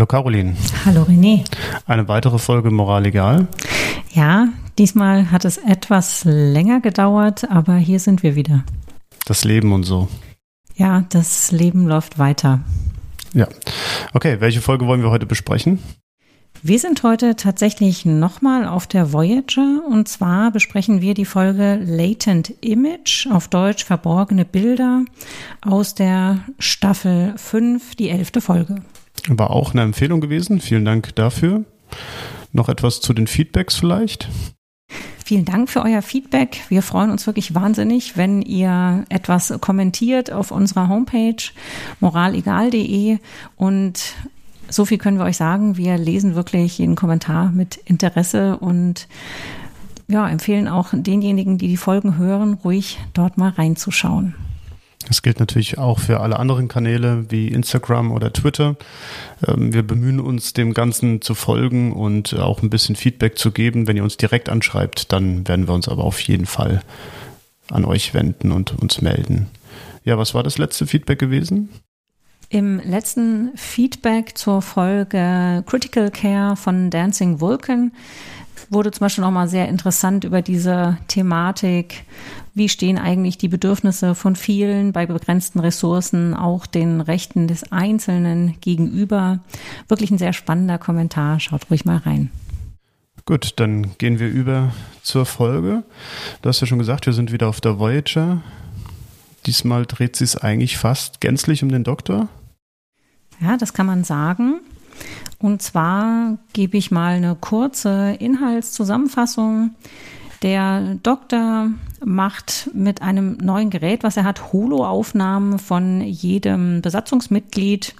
Hallo Caroline. Hallo René. Eine weitere Folge Moral egal. Ja, diesmal hat es etwas länger gedauert, aber hier sind wir wieder. Das Leben und so. Ja, das Leben läuft weiter. Ja. Okay, welche Folge wollen wir heute besprechen? Wir sind heute tatsächlich nochmal auf der Voyager und zwar besprechen wir die Folge Latent Image, auf Deutsch verborgene Bilder aus der Staffel 5, die elfte Folge. War auch eine Empfehlung gewesen. Vielen Dank dafür. Noch etwas zu den Feedbacks vielleicht? Vielen Dank für euer Feedback. Wir freuen uns wirklich wahnsinnig, wenn ihr etwas kommentiert auf unserer Homepage moralegal.de und so viel können wir euch sagen. Wir lesen wirklich jeden Kommentar mit Interesse und ja, empfehlen auch denjenigen, die die Folgen hören, ruhig dort mal reinzuschauen. Das gilt natürlich auch für alle anderen Kanäle wie Instagram oder Twitter. Ähm, wir bemühen uns, dem Ganzen zu folgen und auch ein bisschen Feedback zu geben. Wenn ihr uns direkt anschreibt, dann werden wir uns aber auf jeden Fall an euch wenden und uns melden. Ja, was war das letzte Feedback gewesen? Im letzten Feedback zur Folge Critical Care von Dancing Vulcan wurde zum Beispiel nochmal sehr interessant über diese Thematik. Wie stehen eigentlich die Bedürfnisse von vielen bei begrenzten Ressourcen auch den Rechten des Einzelnen gegenüber? Wirklich ein sehr spannender Kommentar. Schaut ruhig mal rein. Gut, dann gehen wir über zur Folge. Du hast ja schon gesagt, wir sind wieder auf der Voyager. Diesmal dreht sich es eigentlich fast gänzlich um den Doktor. Ja, das kann man sagen. Und zwar gebe ich mal eine kurze Inhaltszusammenfassung. Der Doktor macht mit einem neuen Gerät, was er hat, Holo-Aufnahmen von jedem Besatzungsmitglied,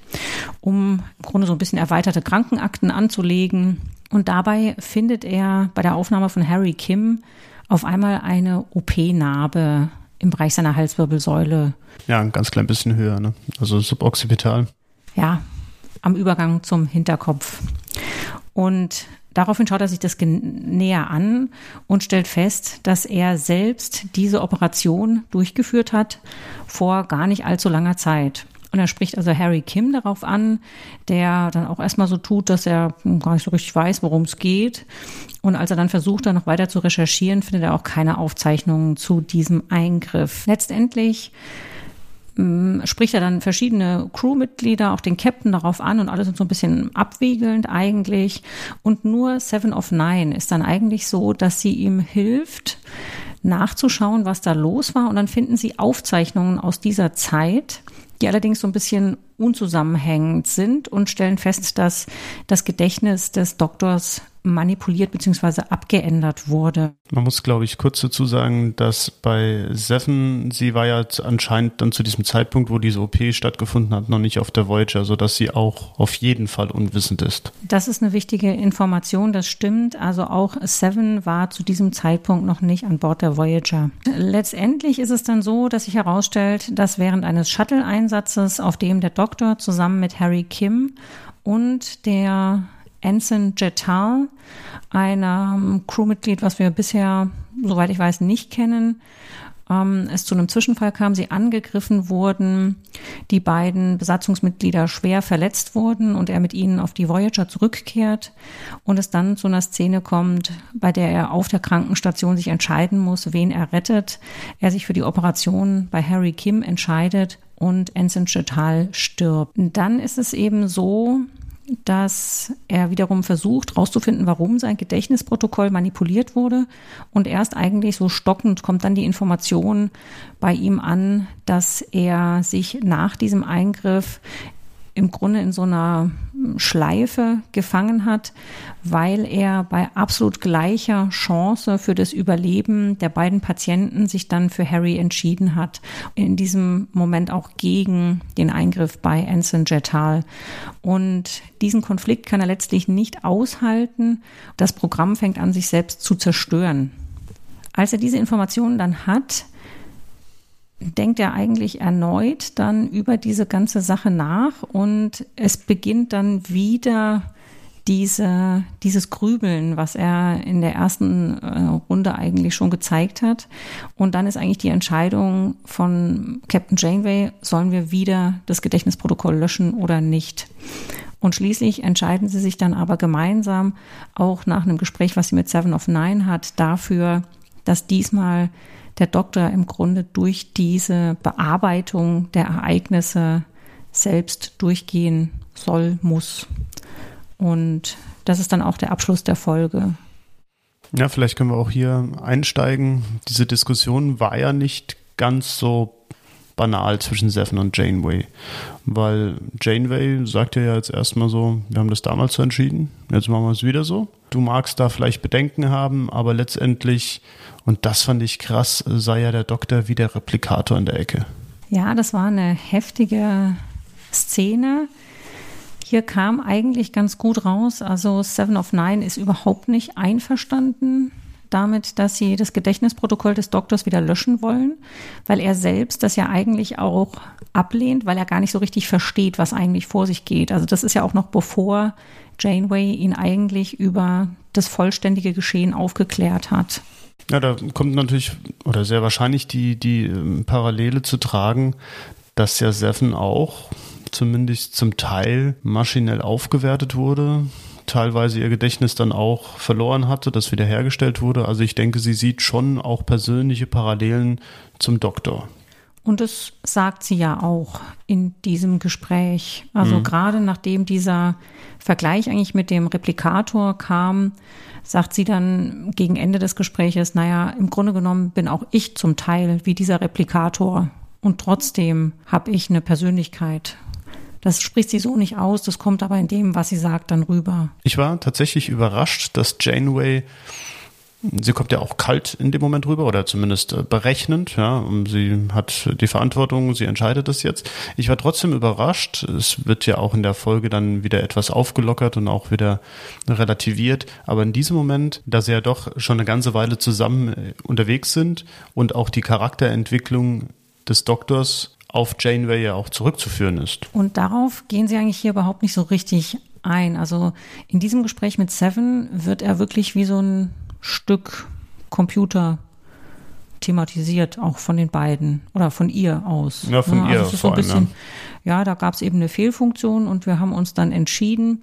um im Grunde so ein bisschen erweiterte Krankenakten anzulegen. Und dabei findet er bei der Aufnahme von Harry Kim auf einmal eine OP-Narbe im Bereich seiner Halswirbelsäule. Ja, ein ganz klein bisschen höher, ne? also suboccipital. Ja, am Übergang zum Hinterkopf. Und daraufhin schaut er sich das näher an und stellt fest, dass er selbst diese Operation durchgeführt hat vor gar nicht allzu langer Zeit. Und er spricht also Harry Kim darauf an, der dann auch erstmal so tut, dass er gar nicht so richtig weiß, worum es geht. Und als er dann versucht, da noch weiter zu recherchieren, findet er auch keine Aufzeichnungen zu diesem Eingriff. Letztendlich ähm, spricht er dann verschiedene Crewmitglieder, auch den Captain darauf an und alle sind so ein bisschen abwiegelnd eigentlich. Und nur Seven of Nine ist dann eigentlich so, dass sie ihm hilft, nachzuschauen, was da los war. Und dann finden sie Aufzeichnungen aus dieser Zeit, die allerdings so ein bisschen unzusammenhängend sind und stellen fest, dass das Gedächtnis des Doktors manipuliert bzw. abgeändert wurde. Man muss, glaube ich, kurz dazu sagen, dass bei Seven, sie war ja anscheinend dann zu diesem Zeitpunkt, wo diese OP stattgefunden hat, noch nicht auf der Voyager, sodass sie auch auf jeden Fall unwissend ist. Das ist eine wichtige Information, das stimmt. Also auch Seven war zu diesem Zeitpunkt noch nicht an Bord der Voyager. Letztendlich ist es dann so, dass sich herausstellt, dass während eines Shuttle-Einsatzes, auf dem der Doktor zusammen mit Harry Kim und der Ensign Jetal, einem Crewmitglied, was wir bisher, soweit ich weiß, nicht kennen, ähm, es zu einem Zwischenfall kam, sie angegriffen wurden, die beiden Besatzungsmitglieder schwer verletzt wurden und er mit ihnen auf die Voyager zurückkehrt und es dann zu einer Szene kommt, bei der er auf der Krankenstation sich entscheiden muss, wen er rettet. Er sich für die Operation bei Harry Kim entscheidet und Ensign Jetal stirbt. Dann ist es eben so, dass er wiederum versucht herauszufinden, warum sein Gedächtnisprotokoll manipuliert wurde. Und erst eigentlich so stockend kommt dann die Information bei ihm an, dass er sich nach diesem Eingriff im Grunde in so einer Schleife gefangen hat, weil er bei absolut gleicher Chance für das Überleben der beiden Patienten sich dann für Harry entschieden hat. In diesem Moment auch gegen den Eingriff bei Anson Jetal. Und diesen Konflikt kann er letztlich nicht aushalten. Das Programm fängt an, sich selbst zu zerstören. Als er diese Informationen dann hat, denkt er eigentlich erneut dann über diese ganze Sache nach und es beginnt dann wieder diese, dieses Grübeln, was er in der ersten äh, Runde eigentlich schon gezeigt hat. Und dann ist eigentlich die Entscheidung von Captain Janeway, sollen wir wieder das Gedächtnisprotokoll löschen oder nicht? Und schließlich entscheiden sie sich dann aber gemeinsam, auch nach einem Gespräch, was sie mit Seven of Nine hat, dafür, dass diesmal der Doktor im Grunde durch diese Bearbeitung der Ereignisse selbst durchgehen soll, muss. Und das ist dann auch der Abschluss der Folge. Ja, vielleicht können wir auch hier einsteigen. Diese Diskussion war ja nicht ganz so banal zwischen Seven und Janeway. Weil Janeway sagt ja jetzt erstmal so, wir haben das damals so entschieden, jetzt machen wir es wieder so. Du magst da vielleicht Bedenken haben, aber letztendlich, und das fand ich krass, sei ja der Doktor wie der Replikator in der Ecke. Ja, das war eine heftige Szene. Hier kam eigentlich ganz gut raus. Also Seven of Nine ist überhaupt nicht einverstanden damit, dass sie das Gedächtnisprotokoll des Doktors wieder löschen wollen, weil er selbst das ja eigentlich auch ablehnt, weil er gar nicht so richtig versteht, was eigentlich vor sich geht. Also das ist ja auch noch bevor Janeway ihn eigentlich über das vollständige Geschehen aufgeklärt hat. Ja, da kommt natürlich oder sehr wahrscheinlich die, die ähm, Parallele zu tragen, dass ja Seven auch zumindest zum Teil maschinell aufgewertet wurde teilweise ihr Gedächtnis dann auch verloren hatte, das wiederhergestellt wurde. Also ich denke, sie sieht schon auch persönliche Parallelen zum Doktor. Und das sagt sie ja auch in diesem Gespräch. Also mhm. gerade nachdem dieser Vergleich eigentlich mit dem Replikator kam, sagt sie dann gegen Ende des Gespräches, naja, im Grunde genommen bin auch ich zum Teil wie dieser Replikator. Und trotzdem habe ich eine Persönlichkeit. Das spricht sie so nicht aus, das kommt aber in dem, was sie sagt, dann rüber. Ich war tatsächlich überrascht, dass Janeway Sie kommt ja auch kalt in dem Moment rüber oder zumindest äh, berechnend. Ja, sie hat die Verantwortung, sie entscheidet das jetzt. Ich war trotzdem überrascht. Es wird ja auch in der Folge dann wieder etwas aufgelockert und auch wieder relativiert. Aber in diesem Moment, da sie ja doch schon eine ganze Weile zusammen äh, unterwegs sind und auch die Charakterentwicklung des Doktors auf Janeway ja auch zurückzuführen ist. Und darauf gehen Sie eigentlich hier überhaupt nicht so richtig ein. Also in diesem Gespräch mit Seven wird er wirklich wie so ein Stück Computer thematisiert, auch von den beiden oder von ihr aus. Ja, von ja, also ihr vor so bisschen, ja. ja, da gab es eben eine Fehlfunktion und wir haben uns dann entschieden,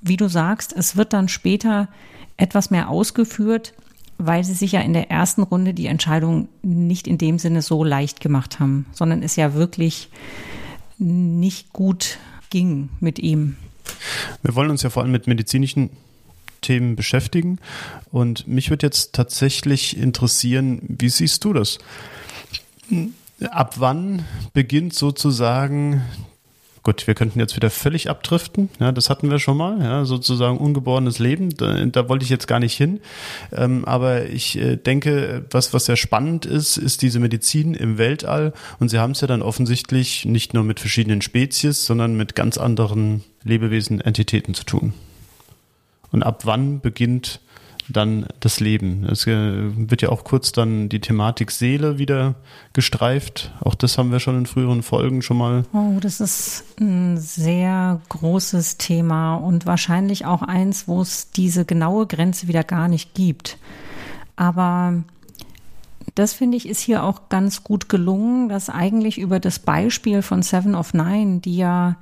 wie du sagst, es wird dann später etwas mehr ausgeführt, weil sie sich ja in der ersten Runde die Entscheidung nicht in dem Sinne so leicht gemacht haben, sondern es ja wirklich nicht gut ging mit ihm. Wir wollen uns ja vor allem mit medizinischen Themen beschäftigen und mich würde jetzt tatsächlich interessieren, wie siehst du das? Ab wann beginnt sozusagen Gut, wir könnten jetzt wieder völlig abdriften. Ja, das hatten wir schon mal. Ja, sozusagen ungeborenes Leben. Da, da wollte ich jetzt gar nicht hin. Ähm, aber ich äh, denke, was, was sehr spannend ist, ist diese Medizin im Weltall. Und sie haben es ja dann offensichtlich nicht nur mit verschiedenen Spezies, sondern mit ganz anderen Lebewesen, Entitäten zu tun. Und ab wann beginnt dann das Leben. Es äh, wird ja auch kurz dann die Thematik Seele wieder gestreift. Auch das haben wir schon in früheren Folgen schon mal. Oh, das ist ein sehr großes Thema und wahrscheinlich auch eins, wo es diese genaue Grenze wieder gar nicht gibt. Aber das finde ich ist hier auch ganz gut gelungen, dass eigentlich über das Beispiel von Seven of Nine, die ja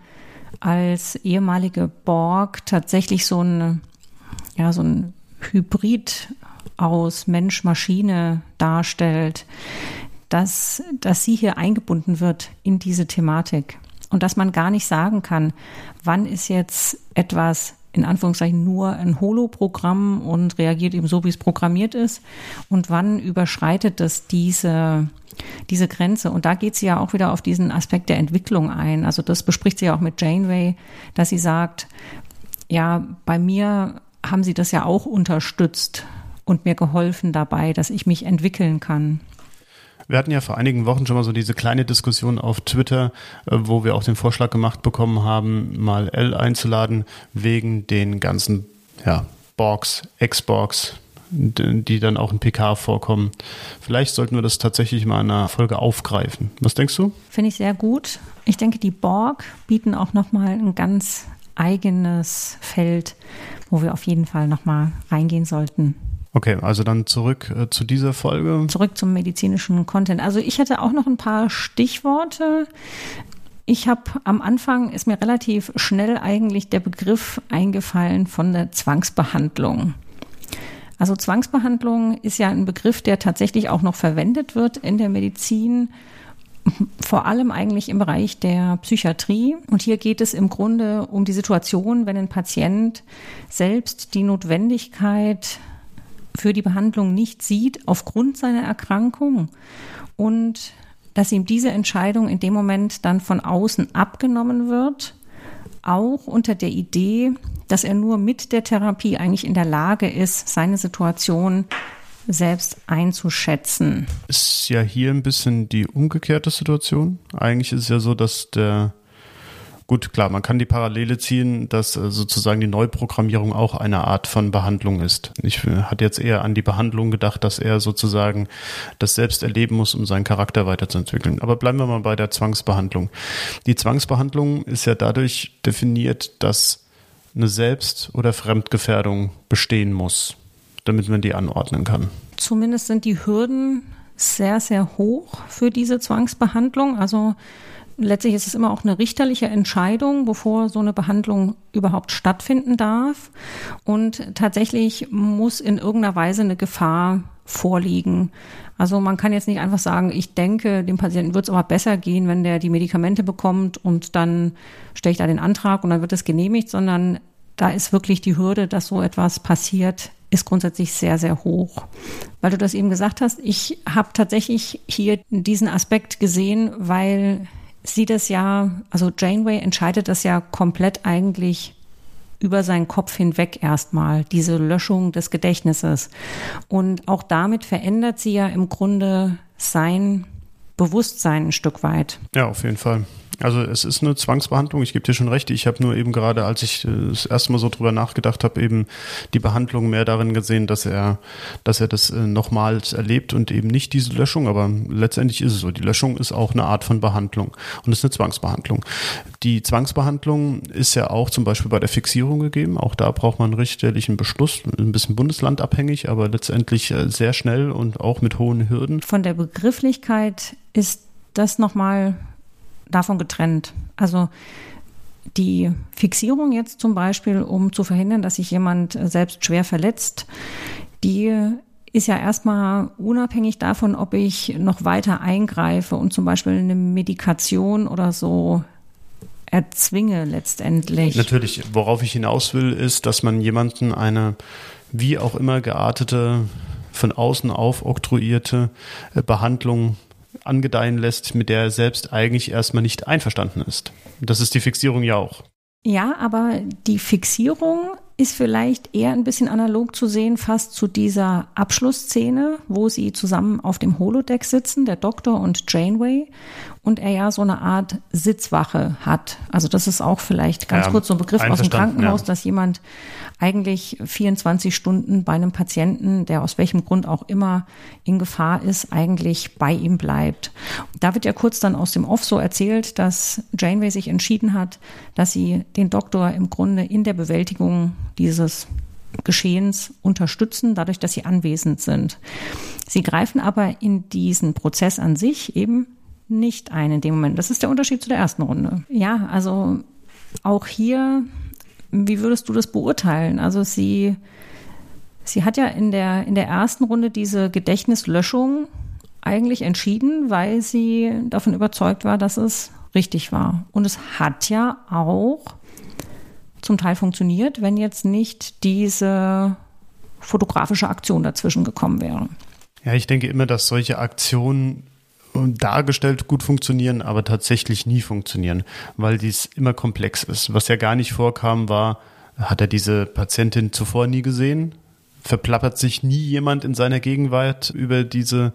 als ehemalige Borg tatsächlich so ein, ja, so ein Hybrid aus Mensch-Maschine darstellt, dass, dass sie hier eingebunden wird in diese Thematik und dass man gar nicht sagen kann, wann ist jetzt etwas in Anführungszeichen nur ein Holo-Programm und reagiert eben so, wie es programmiert ist und wann überschreitet es diese, diese Grenze. Und da geht sie ja auch wieder auf diesen Aspekt der Entwicklung ein. Also das bespricht sie ja auch mit Janeway, dass sie sagt, ja, bei mir haben Sie das ja auch unterstützt und mir geholfen dabei, dass ich mich entwickeln kann. Wir hatten ja vor einigen Wochen schon mal so diese kleine Diskussion auf Twitter, äh, wo wir auch den Vorschlag gemacht bekommen haben, mal L einzuladen, wegen den ganzen ja, Borgs, Xbox, die dann auch in PK vorkommen. Vielleicht sollten wir das tatsächlich mal in einer Folge aufgreifen. Was denkst du? Finde ich sehr gut. Ich denke, die Borg bieten auch nochmal ein ganz eigenes Feld, wo wir auf jeden Fall nochmal reingehen sollten. Okay, also dann zurück äh, zu dieser Folge. Zurück zum medizinischen Content. Also ich hätte auch noch ein paar Stichworte. Ich habe am Anfang ist mir relativ schnell eigentlich der Begriff eingefallen von der Zwangsbehandlung. Also Zwangsbehandlung ist ja ein Begriff, der tatsächlich auch noch verwendet wird in der Medizin, vor allem eigentlich im Bereich der Psychiatrie. Und hier geht es im Grunde um die Situation, wenn ein Patient selbst die Notwendigkeit für die Behandlung nicht sieht aufgrund seiner Erkrankung und dass ihm diese Entscheidung in dem Moment dann von außen abgenommen wird, auch unter der Idee, dass er nur mit der Therapie eigentlich in der Lage ist, seine Situation selbst einzuschätzen. Ist ja hier ein bisschen die umgekehrte Situation. Eigentlich ist es ja so, dass der Gut, klar, man kann die Parallele ziehen, dass äh, sozusagen die Neuprogrammierung auch eine Art von Behandlung ist. Ich äh, hatte jetzt eher an die Behandlung gedacht, dass er sozusagen das selbst erleben muss, um seinen Charakter weiterzuentwickeln. Aber bleiben wir mal bei der Zwangsbehandlung. Die Zwangsbehandlung ist ja dadurch definiert, dass eine Selbst- oder Fremdgefährdung bestehen muss, damit man die anordnen kann. Zumindest sind die Hürden sehr, sehr hoch für diese Zwangsbehandlung. Also letztlich ist es immer auch eine richterliche Entscheidung, bevor so eine Behandlung überhaupt stattfinden darf. Und tatsächlich muss in irgendeiner Weise eine Gefahr vorliegen. Also man kann jetzt nicht einfach sagen, ich denke, dem Patienten wird es aber besser gehen, wenn der die Medikamente bekommt und dann stelle ich da den Antrag und dann wird es genehmigt, sondern da ist wirklich die Hürde, dass so etwas passiert, ist grundsätzlich sehr, sehr hoch. Weil du das eben gesagt hast, ich habe tatsächlich hier diesen Aspekt gesehen, weil sie das ja, also Janeway entscheidet das ja komplett eigentlich über seinen Kopf hinweg erstmal, diese Löschung des Gedächtnisses. Und auch damit verändert sie ja im Grunde sein Bewusstsein ein Stück weit. Ja, auf jeden Fall. Also es ist eine Zwangsbehandlung, ich gebe dir schon recht. Ich habe nur eben gerade, als ich äh, das erste Mal so drüber nachgedacht habe, eben die Behandlung mehr darin gesehen, dass er, dass er das äh, nochmals erlebt und eben nicht diese Löschung, aber letztendlich ist es so. Die Löschung ist auch eine Art von Behandlung und ist eine Zwangsbehandlung. Die Zwangsbehandlung ist ja auch zum Beispiel bei der Fixierung gegeben. Auch da braucht man einen richterlichen Beschluss, ein bisschen bundeslandabhängig, aber letztendlich äh, sehr schnell und auch mit hohen Hürden. Von der Begrifflichkeit ist das nochmal davon getrennt. Also die Fixierung jetzt zum Beispiel, um zu verhindern, dass sich jemand selbst schwer verletzt, die ist ja erstmal unabhängig davon, ob ich noch weiter eingreife und zum Beispiel eine Medikation oder so erzwinge letztendlich. Natürlich, worauf ich hinaus will, ist, dass man jemanden eine wie auch immer geartete, von außen aufoktroyierte äh, Behandlung angedeihen lässt, mit der er selbst eigentlich erstmal nicht einverstanden ist. Das ist die Fixierung ja auch. Ja, aber die Fixierung ist vielleicht eher ein bisschen analog zu sehen, fast zu dieser Abschlussszene, wo sie zusammen auf dem Holodeck sitzen, der Doktor und Janeway, und er ja so eine Art Sitzwache hat. Also das ist auch vielleicht ganz ja, kurz so ein Begriff aus dem Krankenhaus, ja. dass jemand eigentlich 24 Stunden bei einem Patienten, der aus welchem Grund auch immer in Gefahr ist, eigentlich bei ihm bleibt. Da wird ja kurz dann aus dem Off so erzählt, dass Janeway sich entschieden hat, dass sie den Doktor im Grunde in der Bewältigung dieses Geschehens unterstützen, dadurch, dass sie anwesend sind. Sie greifen aber in diesen Prozess an sich eben nicht ein in dem Moment. Das ist der Unterschied zu der ersten Runde. Ja, also auch hier wie würdest du das beurteilen? Also sie, sie hat ja in der, in der ersten Runde diese Gedächtnislöschung eigentlich entschieden, weil sie davon überzeugt war, dass es richtig war. Und es hat ja auch zum Teil funktioniert, wenn jetzt nicht diese fotografische Aktion dazwischen gekommen wäre. Ja, ich denke immer, dass solche Aktionen dargestellt gut funktionieren, aber tatsächlich nie funktionieren, weil dies immer komplex ist. Was ja gar nicht vorkam, war, hat er diese Patientin zuvor nie gesehen? Verplappert sich nie jemand in seiner Gegenwart über diese,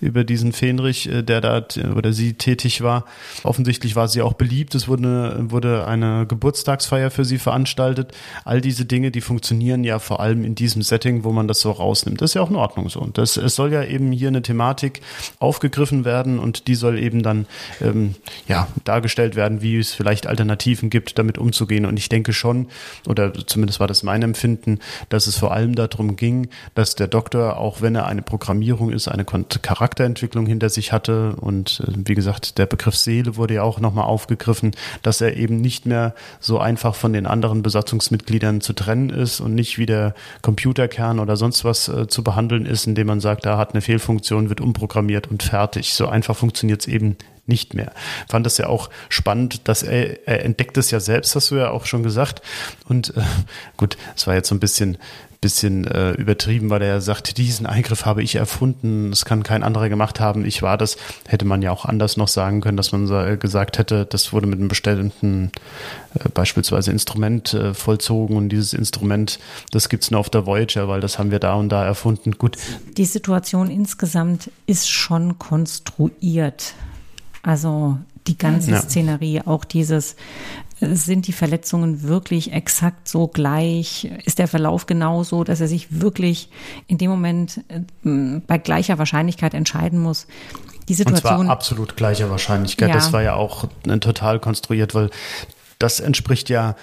über diesen Fähnrich, äh, der da oder sie tätig war. Offensichtlich war sie auch beliebt. Es wurde, wurde eine Geburtstagsfeier für sie veranstaltet. All diese Dinge, die funktionieren ja vor allem in diesem Setting, wo man das so rausnimmt. Das ist ja auch in Ordnung so. Und das, es soll ja eben hier eine Thematik aufgegriffen werden und die soll eben dann, ähm, ja, dargestellt werden, wie es vielleicht Alternativen gibt, damit umzugehen. Und ich denke schon, oder zumindest war das mein Empfinden, dass es vor allem darum ging, dass der Doktor, auch wenn er eine Programmierung ist, eine Charakterentwicklung hinter sich hatte und äh, wie gesagt, der Begriff Seele wurde ja auch nochmal aufgegriffen, dass er eben nicht mehr so einfach von den anderen Besatzungsmitgliedern zu trennen ist und nicht wie der Computerkern oder sonst was äh, zu behandeln ist, indem man sagt, da hat eine Fehlfunktion, wird umprogrammiert und fertig. So einfach funktioniert es eben nicht mehr. Fand das ja auch spannend, dass er, er entdeckt es ja selbst, hast du ja auch schon gesagt. Und äh, gut, es war jetzt so ein bisschen bisschen äh, übertrieben, weil er sagt, diesen Eingriff habe ich erfunden, es kann kein anderer gemacht haben, ich war das. Hätte man ja auch anders noch sagen können, dass man äh, gesagt hätte, das wurde mit einem bestimmten äh, beispielsweise Instrument äh, vollzogen und dieses Instrument, das gibt es nur auf der Voyager, weil das haben wir da und da erfunden. Gut. Die Situation insgesamt ist schon konstruiert. Also die ganze ja. Szenerie, auch dieses, äh, sind die Verletzungen wirklich exakt so gleich? Ist der Verlauf genauso, dass er sich wirklich in dem Moment äh, bei gleicher Wahrscheinlichkeit entscheiden muss? Die Situation. Und zwar absolut gleicher Wahrscheinlichkeit. Ja. Das war ja auch total konstruiert, weil das entspricht ja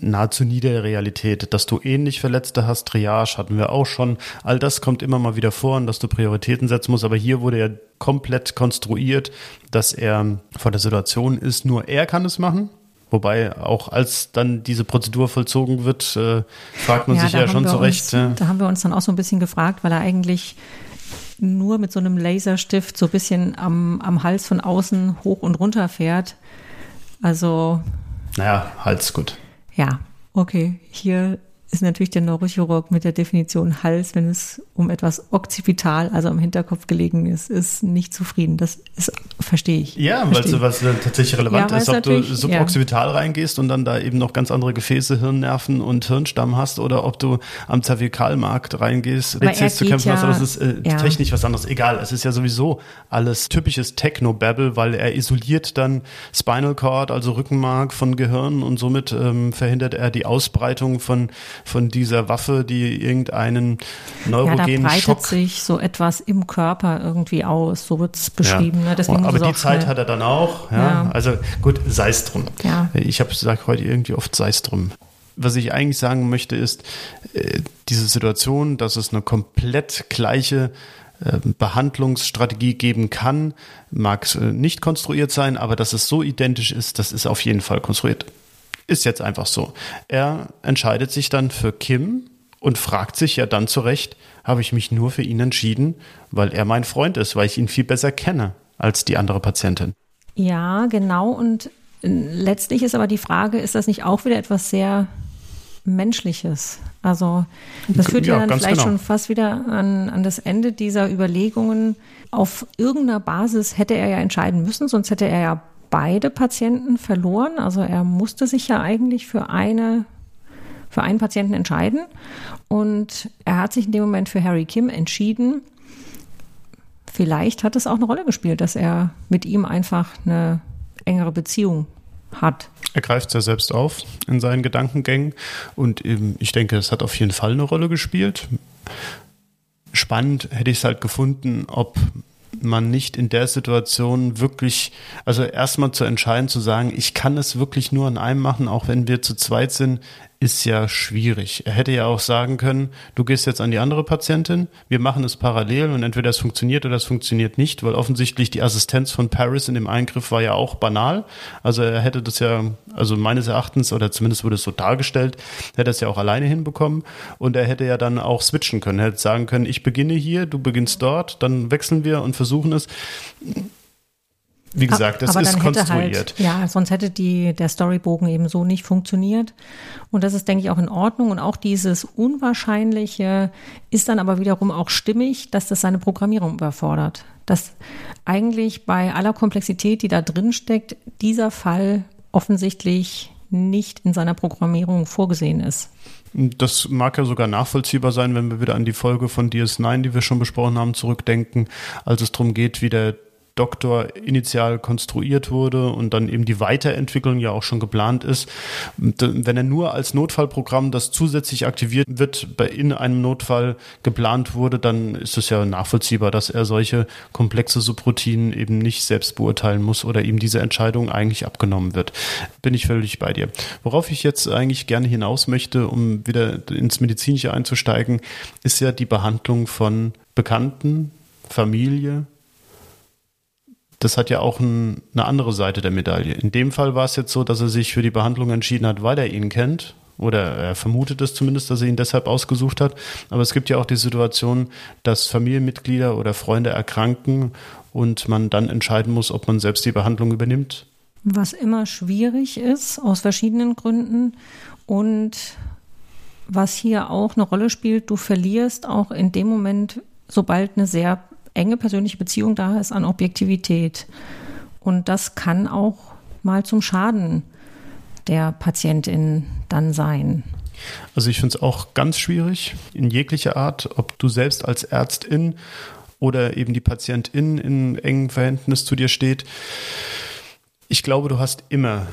nahezu nie der Realität. Dass du ähnlich Verletzte hast, Triage hatten wir auch schon. All das kommt immer mal wieder vor und dass du Prioritäten setzen musst. Aber hier wurde ja komplett konstruiert, dass er vor der Situation ist, nur er kann es machen. Wobei auch als dann diese Prozedur vollzogen wird, äh, fragt man ja, sich ja schon zurecht. Uns, ja. Da haben wir uns dann auch so ein bisschen gefragt, weil er eigentlich nur mit so einem Laserstift so ein bisschen am, am Hals von außen hoch und runter fährt. Also. Naja, Hals gut. Ja, okay. Hier ist natürlich der Neurochirurg mit der Definition Hals, wenn es um etwas okzipital, also am Hinterkopf gelegen ist, ist nicht zufrieden. Das ist, verstehe ich. Ja, weil es was tatsächlich relevant ja, ist, ob du suboccipital ja. reingehst und dann da eben noch ganz andere Gefäße, Hirnnerven und Hirnstamm hast oder ob du am Zervikalmarkt reingehst, LCs zu kämpfen ja, hast, aber das ist äh, technisch was anderes. Egal, es ist ja sowieso alles typisches Techno-Babble, weil er isoliert dann Spinal Cord, also Rückenmark von Gehirn und somit ähm, verhindert er die Ausbreitung von von dieser Waffe, die irgendeinen neurogenen ja, da breitet Schock sich so etwas im Körper irgendwie aus, so wird es beschrieben. Ja. Ne? aber die Zeit hat er dann auch. Ja. ja. Also gut, sei es drum. Ja. Ich habe gesagt heute irgendwie oft sei es drum. Was ich eigentlich sagen möchte ist, äh, diese Situation, dass es eine komplett gleiche ähm, Behandlungsstrategie geben kann, mag äh, nicht konstruiert sein, aber dass es so identisch ist, das ist auf jeden Fall konstruiert. Ist jetzt einfach so. Er entscheidet sich dann für Kim und fragt sich ja dann zurecht, habe ich mich nur für ihn entschieden, weil er mein Freund ist, weil ich ihn viel besser kenne als die andere Patientin. Ja, genau. Und äh, letztlich ist aber die Frage, ist das nicht auch wieder etwas sehr Menschliches? Also das führt ja, ja dann vielleicht genau. schon fast wieder an, an das Ende dieser Überlegungen. Auf irgendeiner Basis hätte er ja entscheiden müssen, sonst hätte er ja beide Patienten verloren. Also er musste sich ja eigentlich für eine für einen Patienten entscheiden und er hat sich in dem Moment für Harry Kim entschieden. Vielleicht hat es auch eine Rolle gespielt, dass er mit ihm einfach eine engere Beziehung hat. Er greift es ja selbst auf in seinen Gedankengängen und ich denke, es hat auf jeden Fall eine Rolle gespielt. Spannend hätte ich es halt gefunden, ob man nicht in der Situation wirklich, also erstmal zu entscheiden, zu sagen, ich kann es wirklich nur an einem machen, auch wenn wir zu zweit sind, ist ja schwierig. Er hätte ja auch sagen können, du gehst jetzt an die andere Patientin, wir machen es parallel und entweder es funktioniert oder es funktioniert nicht, weil offensichtlich die Assistenz von Paris in dem Eingriff war ja auch banal. Also er hätte das ja, also meines Erachtens, oder zumindest wurde es so dargestellt, hätte es ja auch alleine hinbekommen und er hätte ja dann auch switchen können. Er hätte sagen können, ich beginne hier, du beginnst dort, dann wechseln wir und versuchen es wie gesagt, das ist halt konstruiert. Halt, ja, sonst hätte die, der Storybogen eben so nicht funktioniert. Und das ist, denke ich, auch in Ordnung. Und auch dieses Unwahrscheinliche ist dann aber wiederum auch stimmig, dass das seine Programmierung überfordert. Dass eigentlich bei aller Komplexität, die da drin steckt, dieser Fall offensichtlich nicht in seiner Programmierung vorgesehen ist. Das mag ja sogar nachvollziehbar sein, wenn wir wieder an die Folge von DS9, die wir schon besprochen haben, zurückdenken, als es darum geht, wie der Doktor initial konstruiert wurde und dann eben die Weiterentwicklung ja auch schon geplant ist. Wenn er nur als Notfallprogramm, das zusätzlich aktiviert wird, in einem Notfall geplant wurde, dann ist es ja nachvollziehbar, dass er solche komplexe Subroutinen eben nicht selbst beurteilen muss oder ihm diese Entscheidung eigentlich abgenommen wird. Bin ich völlig bei dir. Worauf ich jetzt eigentlich gerne hinaus möchte, um wieder ins Medizinische einzusteigen, ist ja die Behandlung von Bekannten, Familie, das hat ja auch ein, eine andere Seite der Medaille. In dem Fall war es jetzt so, dass er sich für die Behandlung entschieden hat, weil er ihn kennt. Oder er vermutet es zumindest, dass er ihn deshalb ausgesucht hat. Aber es gibt ja auch die Situation, dass Familienmitglieder oder Freunde erkranken und man dann entscheiden muss, ob man selbst die Behandlung übernimmt. Was immer schwierig ist, aus verschiedenen Gründen. Und was hier auch eine Rolle spielt, du verlierst auch in dem Moment, sobald eine sehr enge persönliche Beziehung da ist an Objektivität. Und das kann auch mal zum Schaden der Patientin dann sein. Also ich finde es auch ganz schwierig in jeglicher Art, ob du selbst als Ärztin oder eben die Patientin in engem Verhältnis zu dir steht. Ich glaube, du hast immer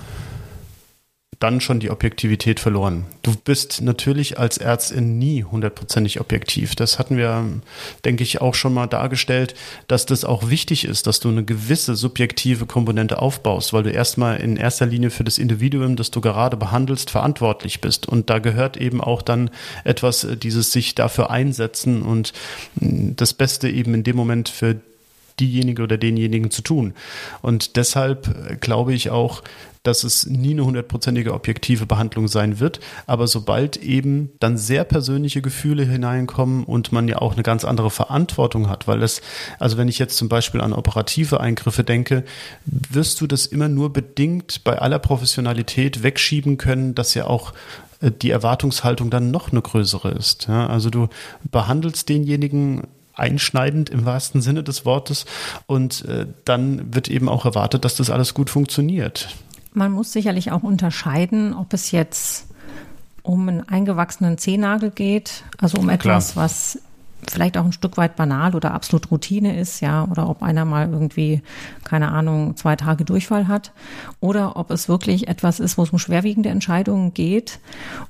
dann schon die Objektivität verloren. Du bist natürlich als Ärztin nie hundertprozentig objektiv. Das hatten wir, denke ich, auch schon mal dargestellt, dass das auch wichtig ist, dass du eine gewisse subjektive Komponente aufbaust, weil du erstmal in erster Linie für das Individuum, das du gerade behandelst, verantwortlich bist. Und da gehört eben auch dann etwas, äh, dieses sich dafür einsetzen und mm, das Beste eben in dem Moment für diejenige oder denjenigen zu tun. Und deshalb äh, glaube ich auch, dass es nie eine hundertprozentige objektive Behandlung sein wird. Aber sobald eben dann sehr persönliche Gefühle hineinkommen und man ja auch eine ganz andere Verantwortung hat, weil es, also wenn ich jetzt zum Beispiel an operative Eingriffe denke, wirst du das immer nur bedingt bei aller Professionalität wegschieben können, dass ja auch äh, die Erwartungshaltung dann noch eine größere ist. Ja, also du behandelst denjenigen einschneidend im wahrsten Sinne des Wortes und äh, dann wird eben auch erwartet, dass das alles gut funktioniert. Man muss sicherlich auch unterscheiden, ob es jetzt um einen eingewachsenen Zehennagel geht, also um etwas, Klar. was vielleicht auch ein Stück weit banal oder absolut Routine ist, ja, oder ob einer mal irgendwie, keine Ahnung, zwei Tage Durchfall hat, oder ob es wirklich etwas ist, wo es um schwerwiegende Entscheidungen geht.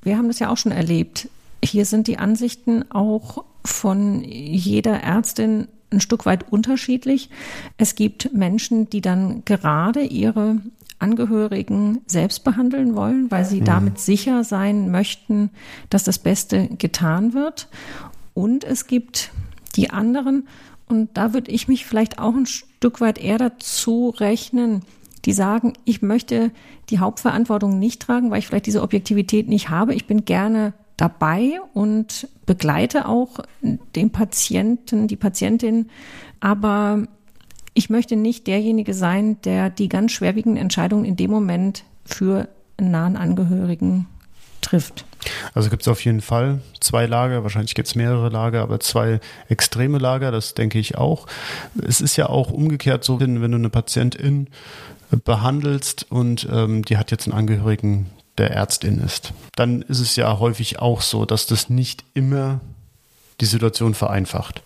Wir haben das ja auch schon erlebt. Hier sind die Ansichten auch von jeder Ärztin ein Stück weit unterschiedlich. Es gibt Menschen, die dann gerade ihre Angehörigen selbst behandeln wollen, weil sie mhm. damit sicher sein möchten, dass das Beste getan wird. Und es gibt die anderen, und da würde ich mich vielleicht auch ein Stück weit eher dazu rechnen, die sagen, ich möchte die Hauptverantwortung nicht tragen, weil ich vielleicht diese Objektivität nicht habe. Ich bin gerne dabei und begleite auch den Patienten, die Patientin, aber ich möchte nicht derjenige sein, der die ganz schwerwiegenden Entscheidungen in dem Moment für einen nahen Angehörigen trifft. Also gibt es auf jeden Fall zwei Lager, wahrscheinlich gibt es mehrere Lager, aber zwei extreme Lager, das denke ich auch. Es ist ja auch umgekehrt so, wenn, wenn du eine Patientin behandelst und ähm, die hat jetzt einen Angehörigen, der Ärztin ist, dann ist es ja häufig auch so, dass das nicht immer die Situation vereinfacht.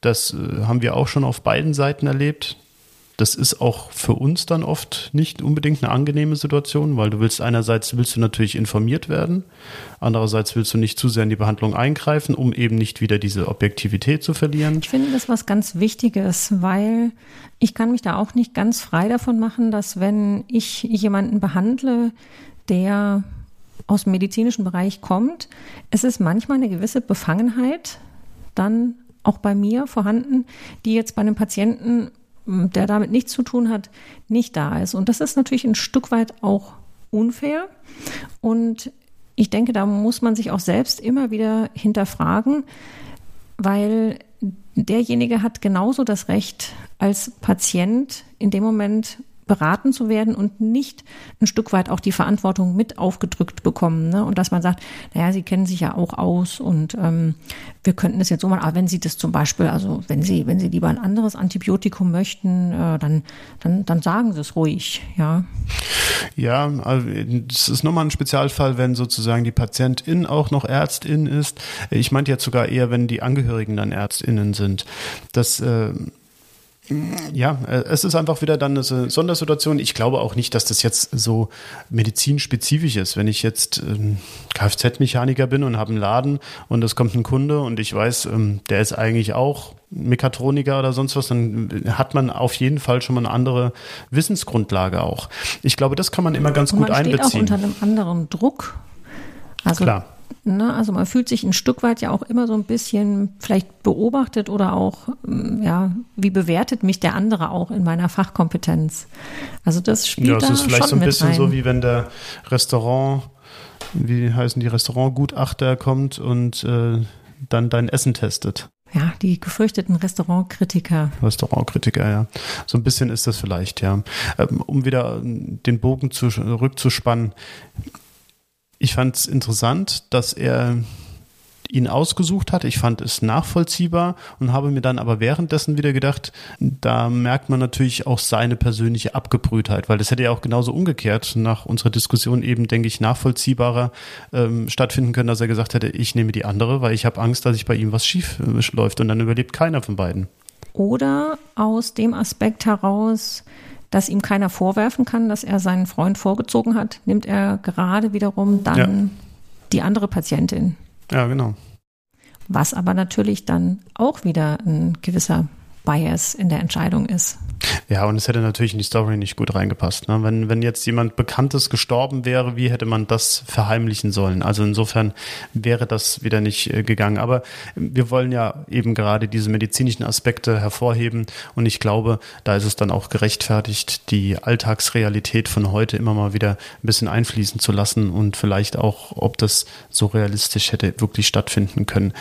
Das äh, haben wir auch schon auf beiden Seiten erlebt. Das ist auch für uns dann oft nicht unbedingt eine angenehme Situation, weil du willst einerseits willst du natürlich informiert werden, andererseits willst du nicht zu sehr in die Behandlung eingreifen, um eben nicht wieder diese Objektivität zu verlieren. Ich finde das was ganz Wichtiges, weil ich kann mich da auch nicht ganz frei davon machen, dass wenn ich jemanden behandle, der aus dem medizinischen Bereich kommt, es ist manchmal eine gewisse Befangenheit dann auch bei mir vorhanden, die jetzt bei einem Patienten, der damit nichts zu tun hat, nicht da ist. Und das ist natürlich ein Stück weit auch unfair. Und ich denke, da muss man sich auch selbst immer wieder hinterfragen, weil derjenige hat genauso das Recht als Patient in dem Moment beraten zu werden und nicht ein Stück weit auch die Verantwortung mit aufgedrückt bekommen. Ne? Und dass man sagt, naja, Sie kennen sich ja auch aus und ähm, wir könnten das jetzt so machen, aber wenn Sie das zum Beispiel, also wenn Sie, wenn Sie lieber ein anderes Antibiotikum möchten, äh, dann, dann, dann sagen Sie es ruhig, ja. Ja, also das ist nochmal ein Spezialfall, wenn sozusagen die Patientin auch noch Ärztin ist. Ich meinte jetzt sogar eher, wenn die Angehörigen dann Ärztinnen sind. Das äh, Ja, äh, es ist einfach wieder dann eine Sondersituation. Ich glaube auch nicht, dass das jetzt so medizinspezifisch ist. Wenn ich jetzt ähm, Kfz-Mechaniker bin und habe einen Laden und es kommt ein Kunde und ich weiß, ähm, der ist eigentlich auch Mechatroniker oder sonst was, dann hat man auf jeden Fall schon mal eine andere Wissensgrundlage auch. Ich glaube, das kann man immer ganz und gut man steht einbeziehen. Auch unter einem anderen Druck. Also Klar. Ne, also man fühlt sich ein Stück weit ja auch immer so ein bisschen vielleicht beobachtet oder auch, mm, ja, wie bewertet mich der andere auch in meiner Fachkompetenz? Also das spielt ja, das da ist vielleicht so ein bisschen rein. so, wie wenn der Restaurant, wie heißen die Restaurantgutachter kommt und äh, dann dein Essen testet. Ja, die gefürchteten Restaurantkritiker. Restaurantkritiker, ja. So ein bisschen ist das vielleicht, ja. Ähm, um wieder den Bogen zurückzuspannen ich fand es interessant, dass er ihn ausgesucht hat. Ich fand es nachvollziehbar und habe mir dann aber währenddessen wieder gedacht, da merkt man natürlich auch seine persönliche Abgebrühtheit, weil das hätte ja auch genauso umgekehrt nach unserer Diskussion eben, denke ich, nachvollziehbarer ähm, stattfinden können, dass er gesagt hätte, ich nehme die andere, weil ich habe Angst, dass ich bei ihm was schief äh, läuft und dann überlebt keiner von beiden. Oder aus dem Aspekt heraus, dass ihm keiner vorwerfen kann, dass er seinen Freund vorgezogen hat, nimmt er gerade wiederum dann ja. die andere Patientin. Ja, genau. Was aber natürlich dann auch wieder ein gewisser Bias in der Entscheidung ist. Ja, und es hätte natürlich in die Story nicht gut reingepasst. Ne? Wenn, wenn jetzt jemand Bekanntes gestorben wäre, wie hätte man das verheimlichen sollen? Also insofern wäre das wieder nicht äh, gegangen. Aber wir wollen ja eben gerade diese medizinischen Aspekte hervorheben. Und ich glaube, da ist es dann auch gerechtfertigt, die Alltagsrealität von heute immer mal wieder ein bisschen einfließen zu lassen und vielleicht auch, ob das so realistisch hätte wirklich stattfinden können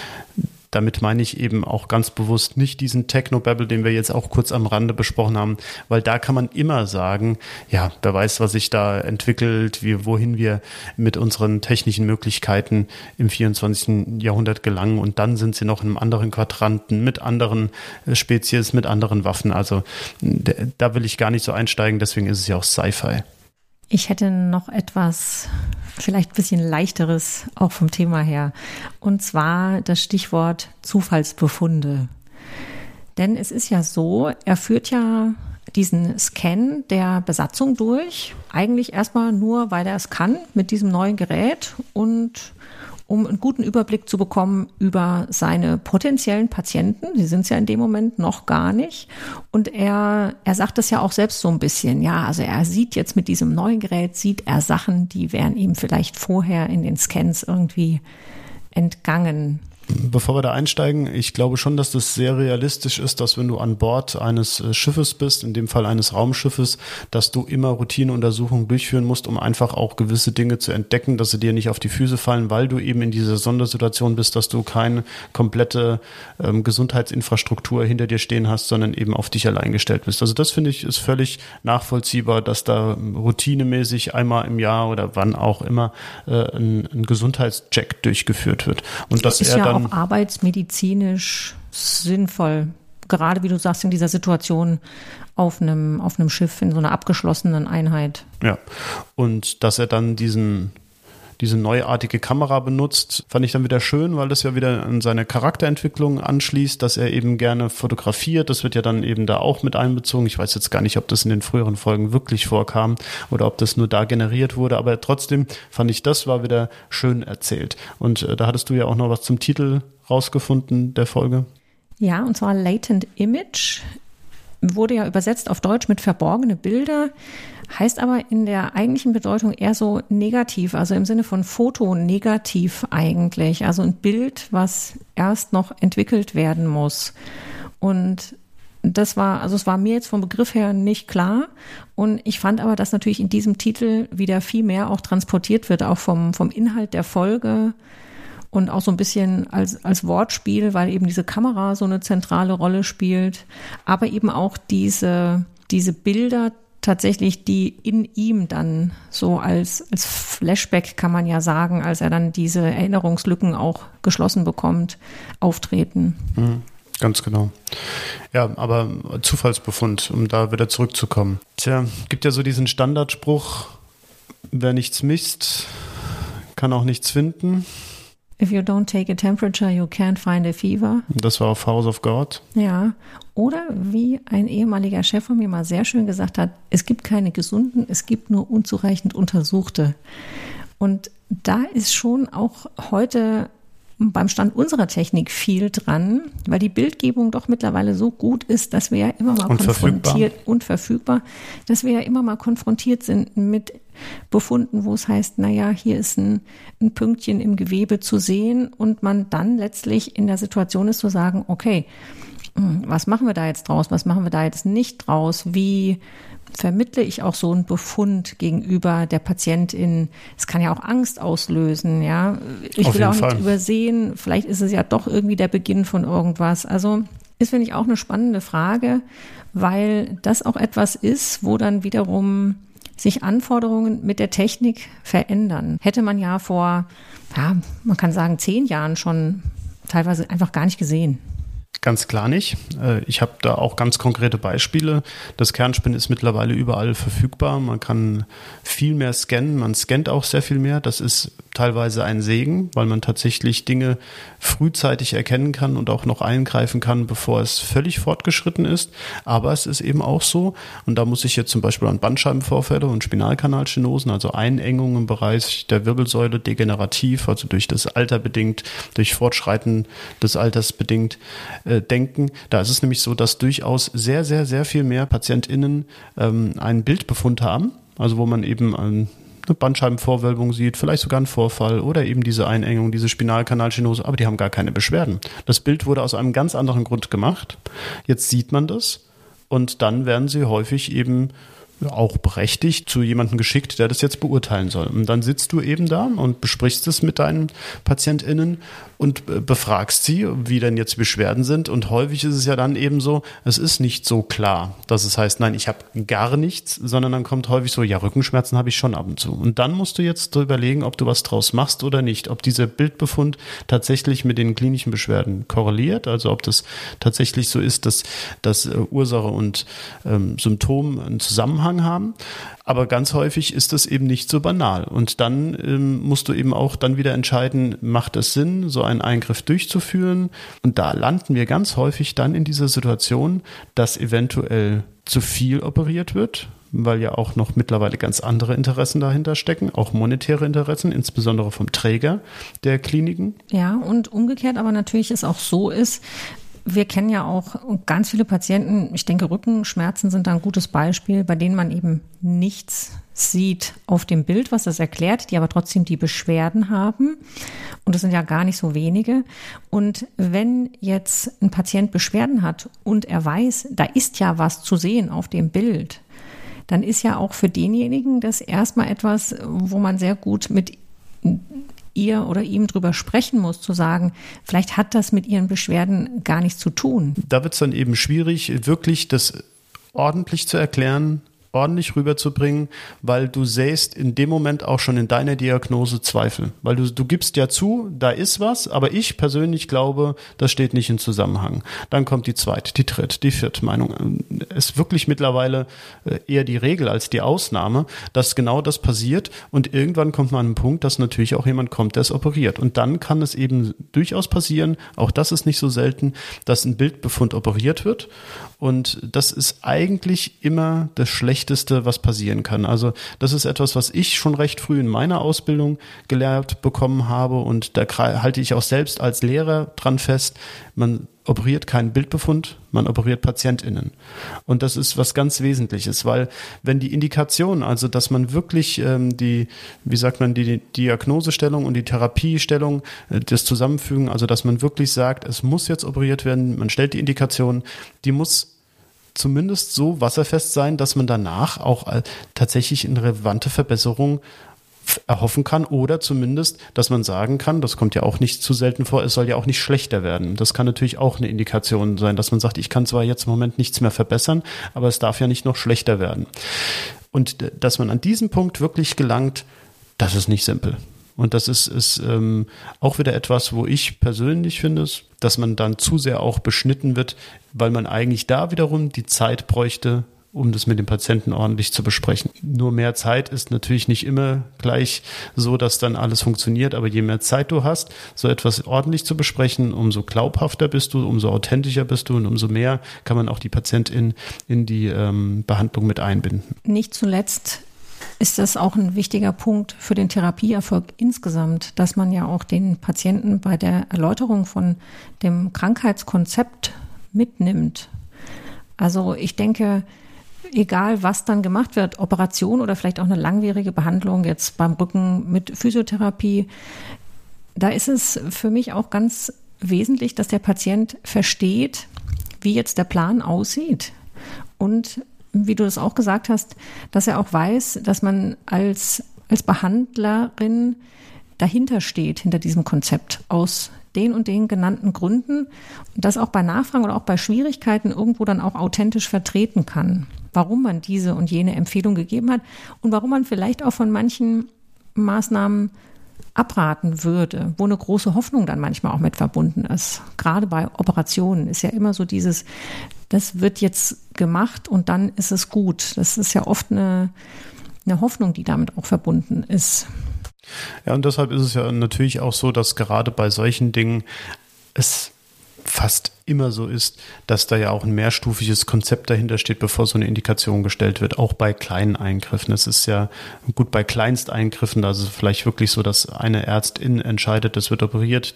damit meine ich eben auch ganz bewusst nicht diesen Technobabble, den wir jetzt auch kurz am Rande besprochen haben, weil da kann man immer sagen, ja, wer weiß, was sich da entwickelt, wie, wohin wir mit unseren technischen Möglichkeiten im 24. Jahrhundert gelangen und dann sind sie noch in einem anderen Quadranten mit anderen äh, Spezies, mit anderen Waffen. Also da will ich gar nicht so einsteigen, deswegen ist es ja auch Sci-Fi. Ich hätte noch etwas, vielleicht ein bisschen leichteres, auch vom Thema her. Und zwar das Stichwort Zufallsbefunde. Denn es ist ja so, er führt ja diesen Scan der Besatzung durch. Eigentlich erstmal nur, weil er es kann mit diesem neuen Gerät und um einen guten Überblick zu bekommen über seine potenziellen Patienten. Sie sind es ja in dem Moment noch gar nicht. Und er, er sagt es ja auch selbst so ein bisschen. Ja, also er sieht jetzt mit diesem neuen Gerät, sieht er Sachen, die wären ihm vielleicht vorher in den Scans irgendwie entgangen. Bevor wir da einsteigen, ich glaube schon, dass das sehr realistisch ist, dass wenn du an Bord eines äh, Schiffes bist, in dem Fall eines Raumschiffes, dass du immer Routineuntersuchungen durchführen musst, um einfach auch gewisse Dinge zu entdecken, dass sie dir nicht auf die Füße fallen, weil du eben in dieser Sondersituation bist, dass du keine komplette ähm, Gesundheitsinfrastruktur hinter dir stehen hast, sondern eben auf dich allein gestellt bist. Also das finde ich ist völlig nachvollziehbar, dass da routinemäßig einmal im Jahr oder wann auch immer äh, ein, ein Gesundheitscheck durchgeführt wird und dass er ja dann auch arbeitsmedizinisch sinnvoll. Gerade wie du sagst, in dieser Situation auf einem, auf einem Schiff, in so einer abgeschlossenen Einheit. Ja. Und dass er dann diesen diese neuartige Kamera benutzt, fand ich dann wieder schön, weil das ja wieder an seine Charakterentwicklung anschließt, dass er eben gerne fotografiert. Das wird ja dann eben da auch mit einbezogen. Ich weiß jetzt gar nicht, ob das in den früheren Folgen wirklich vorkam oder ob das nur da generiert wurde, aber trotzdem fand ich, das war wieder schön erzählt. Und äh, da hattest du ja auch noch was zum Titel rausgefunden der Folge. Ja, und zwar Latent Image wurde ja übersetzt auf Deutsch mit verborgene Bilder, heißt aber in der eigentlichen Bedeutung eher so negativ, also im Sinne von Foto negativ eigentlich, also ein Bild, was erst noch entwickelt werden muss. Und das war, also es war mir jetzt vom Begriff her nicht klar. Und ich fand aber, dass natürlich in diesem Titel wieder viel mehr auch transportiert wird, auch vom, vom Inhalt der Folge und auch so ein bisschen als, als Wortspiel, weil eben diese Kamera so eine zentrale Rolle spielt, aber eben auch diese, diese Bilder tatsächlich, die in ihm dann so als, als Flashback kann man ja sagen, als er dann diese Erinnerungslücken auch geschlossen bekommt, auftreten. Mhm. Ganz genau. Ja, aber Zufallsbefund, um da wieder zurückzukommen. Tja, gibt ja so diesen Standardspruch, wer nichts misst, kann auch nichts finden. If you don't take a temperature, you can't find a fever. Das war auf House of God. Ja. Oder wie ein ehemaliger Chef von mir mal sehr schön gesagt hat, es gibt keine gesunden, es gibt nur unzureichend Untersuchte. Und da ist schon auch heute beim Stand unserer Technik viel dran, weil die Bildgebung doch mittlerweile so gut ist, dass wir ja immer mal und konfrontiert verfügbar. und verfügbar, dass wir ja immer mal konfrontiert sind mit Befunden, wo es heißt, naja, hier ist ein, ein Pünktchen im Gewebe zu sehen und man dann letztlich in der Situation ist zu sagen, okay, hm, was machen wir da jetzt draus? Was machen wir da jetzt nicht draus? Wie vermittle ich auch so einen Befund gegenüber der Patientin. Es kann ja auch Angst auslösen, ja. Ich Auf will auch Fall. nicht übersehen, vielleicht ist es ja doch irgendwie der Beginn von irgendwas. Also ist, finde ich, auch eine spannende Frage, weil das auch etwas ist, wo dann wiederum sich Anforderungen mit der Technik verändern. Hätte man ja vor, ja, man kann sagen, zehn Jahren schon teilweise einfach gar nicht gesehen. Ganz klar nicht. Äh, ich habe da auch ganz konkrete Beispiele. Das Kernspin ist mittlerweile überall verfügbar. Man kann viel mehr scannen. Man scannt auch sehr viel mehr. Das ist teilweise ein Segen, weil man tatsächlich Dinge frühzeitig erkennen kann und auch noch eingreifen kann, bevor es völlig fortgeschritten ist. Aber es ist eben auch so, und da muss ich jetzt zum Beispiel an Bandscheibenvorfälle und Spinalkanalstenosen, also Einengungen im Bereich der Wirbelsäule degenerativ, also durch das Alter bedingt, durch Fortschreiten des Alters bedingt, äh, denken. Da ist es nämlich so, dass durchaus sehr, sehr, sehr viel mehr PatientInnen ähm, einen Bildbefund haben, also wo man eben eine Bandscheibenvorwölbung sieht, vielleicht sogar einen Vorfall oder eben diese Einengung, diese Spinalkanalstenose, aber die haben gar keine Beschwerden. Das Bild wurde aus einem ganz anderen Grund gemacht. Jetzt sieht man das und dann werden sie häufig eben auch berechtigt zu jemandem geschickt, der das jetzt beurteilen soll. Und dann sitzt du eben da und besprichst es mit deinen PatientInnen und äh, befragst sie, wie denn jetzt Beschwerden sind. Und häufig ist es ja dann eben so, es ist nicht so klar, dass es heißt, nein, ich habe gar nichts, sondern dann kommt häufig so, ja, Rückenschmerzen habe ich schon ab und zu. Und dann musst du jetzt überlegen, ob du was draus machst oder nicht, ob dieser Bildbefund tatsächlich mit den klinischen Beschwerden korreliert, also ob das tatsächlich so ist, dass, dass äh, Ursache und ähm, Symptom einen Zusammenhang haben. Aber ganz häufig ist das eben nicht so banal. Und dann ähm, musst du eben auch dann wieder entscheiden, macht es Sinn, so einen Eingriff durchzuführen? Und da landen wir ganz häufig dann in dieser Situation, dass eventuell zu viel operiert wird, weil ja auch noch mittlerweile ganz andere Interessen dahinter stecken, auch monetäre Interessen, insbesondere vom Träger der Kliniken. Ja, und umgekehrt aber natürlich es auch so ist, wir kennen ja auch ganz viele Patienten, ich denke, Rückenschmerzen sind da ein gutes Beispiel, bei denen man eben nichts sieht auf dem Bild, was das erklärt, die aber trotzdem die Beschwerden haben. Und das sind ja gar nicht so wenige. Und wenn jetzt ein Patient Beschwerden hat und er weiß, da ist ja was zu sehen auf dem Bild, dann ist ja auch für denjenigen das erstmal etwas, wo man sehr gut mit ihr oder ihm drüber sprechen muss, zu sagen, vielleicht hat das mit ihren Beschwerden gar nichts zu tun. Da wird es dann eben schwierig, wirklich das ordentlich zu erklären, ordentlich rüberzubringen, weil du sähst in dem Moment auch schon in deiner Diagnose Zweifel. Weil du, du gibst ja zu, da ist was, aber ich persönlich glaube, das steht nicht in Zusammenhang. Dann kommt die zweite, die dritte, die vierte Meinung. Es ist wirklich mittlerweile äh, eher die Regel als die Ausnahme, dass genau das passiert und irgendwann kommt man an einen Punkt, dass natürlich auch jemand kommt, der es operiert. Und dann kann es eben durchaus passieren, auch das ist nicht so selten, dass ein Bildbefund operiert wird und das ist eigentlich immer das Schlechteste, was passieren kann. Also das ist etwas, was ich schon recht früh in meiner Ausbildung gelernt bekommen habe. Und da halte ich auch selbst als Lehrer dran fest. Man operiert keinen Bildbefund, man operiert PatientInnen. Und das ist was ganz Wesentliches, weil wenn die Indikation, also dass man wirklich ähm, die, wie sagt man, die Diagnosestellung und die Therapiestellung, äh, das Zusammenfügen, also dass man wirklich sagt, es muss jetzt operiert werden, man stellt die Indikation, die muss zumindest so wasserfest sein, dass man danach auch äh, tatsächlich eine relevante Verbesserung erhoffen kann oder zumindest, dass man sagen kann, das kommt ja auch nicht zu selten vor, es soll ja auch nicht schlechter werden. Das kann natürlich auch eine Indikation sein, dass man sagt, ich kann zwar jetzt im Moment nichts mehr verbessern, aber es darf ja nicht noch schlechter werden. Und dass man an diesem Punkt wirklich gelangt, das ist nicht simpel. Und das ist, ist ähm, auch wieder etwas, wo ich persönlich finde, dass man dann zu sehr auch beschnitten wird, weil man eigentlich da wiederum die Zeit bräuchte, um das mit dem Patienten ordentlich zu besprechen. Nur mehr Zeit ist natürlich nicht immer gleich so, dass dann alles funktioniert, aber je mehr Zeit du hast, so etwas ordentlich zu besprechen, umso glaubhafter bist du, umso authentischer bist du und umso mehr kann man auch die Patientin in die ähm, Behandlung mit einbinden. Nicht zuletzt ist das auch ein wichtiger Punkt für den Therapieerfolg insgesamt, dass man ja auch den Patienten bei der Erläuterung von dem Krankheitskonzept mitnimmt. Also ich denke, egal was dann gemacht wird, Operation oder vielleicht auch eine langwierige Behandlung jetzt beim Rücken mit Physiotherapie, da ist es für mich auch ganz wesentlich, dass der Patient versteht, wie jetzt der Plan aussieht. Und wie du das auch gesagt hast, dass er auch weiß, dass man als, als Behandlerin dahinter steht, hinter diesem Konzept aus den und den genannten Gründen und das auch bei Nachfragen oder auch bei Schwierigkeiten irgendwo dann auch authentisch vertreten kann, warum man diese und jene Empfehlung gegeben hat und warum man vielleicht auch von manchen Maßnahmen abraten würde, wo eine große Hoffnung dann manchmal auch mit verbunden ist. Gerade bei Operationen ist ja immer so dieses, das wird jetzt gemacht und dann ist es gut. Das ist ja oft eine, eine Hoffnung, die damit auch verbunden ist. Ja, und deshalb ist es ja natürlich auch so, dass gerade bei solchen Dingen es fast immer so ist, dass da ja auch ein mehrstufiges Konzept dahinter steht, bevor so eine Indikation gestellt wird, auch bei kleinen Eingriffen. Es ist ja gut bei Kleinsteingriffen, also vielleicht wirklich so, dass eine Ärztin entscheidet, das wird operiert,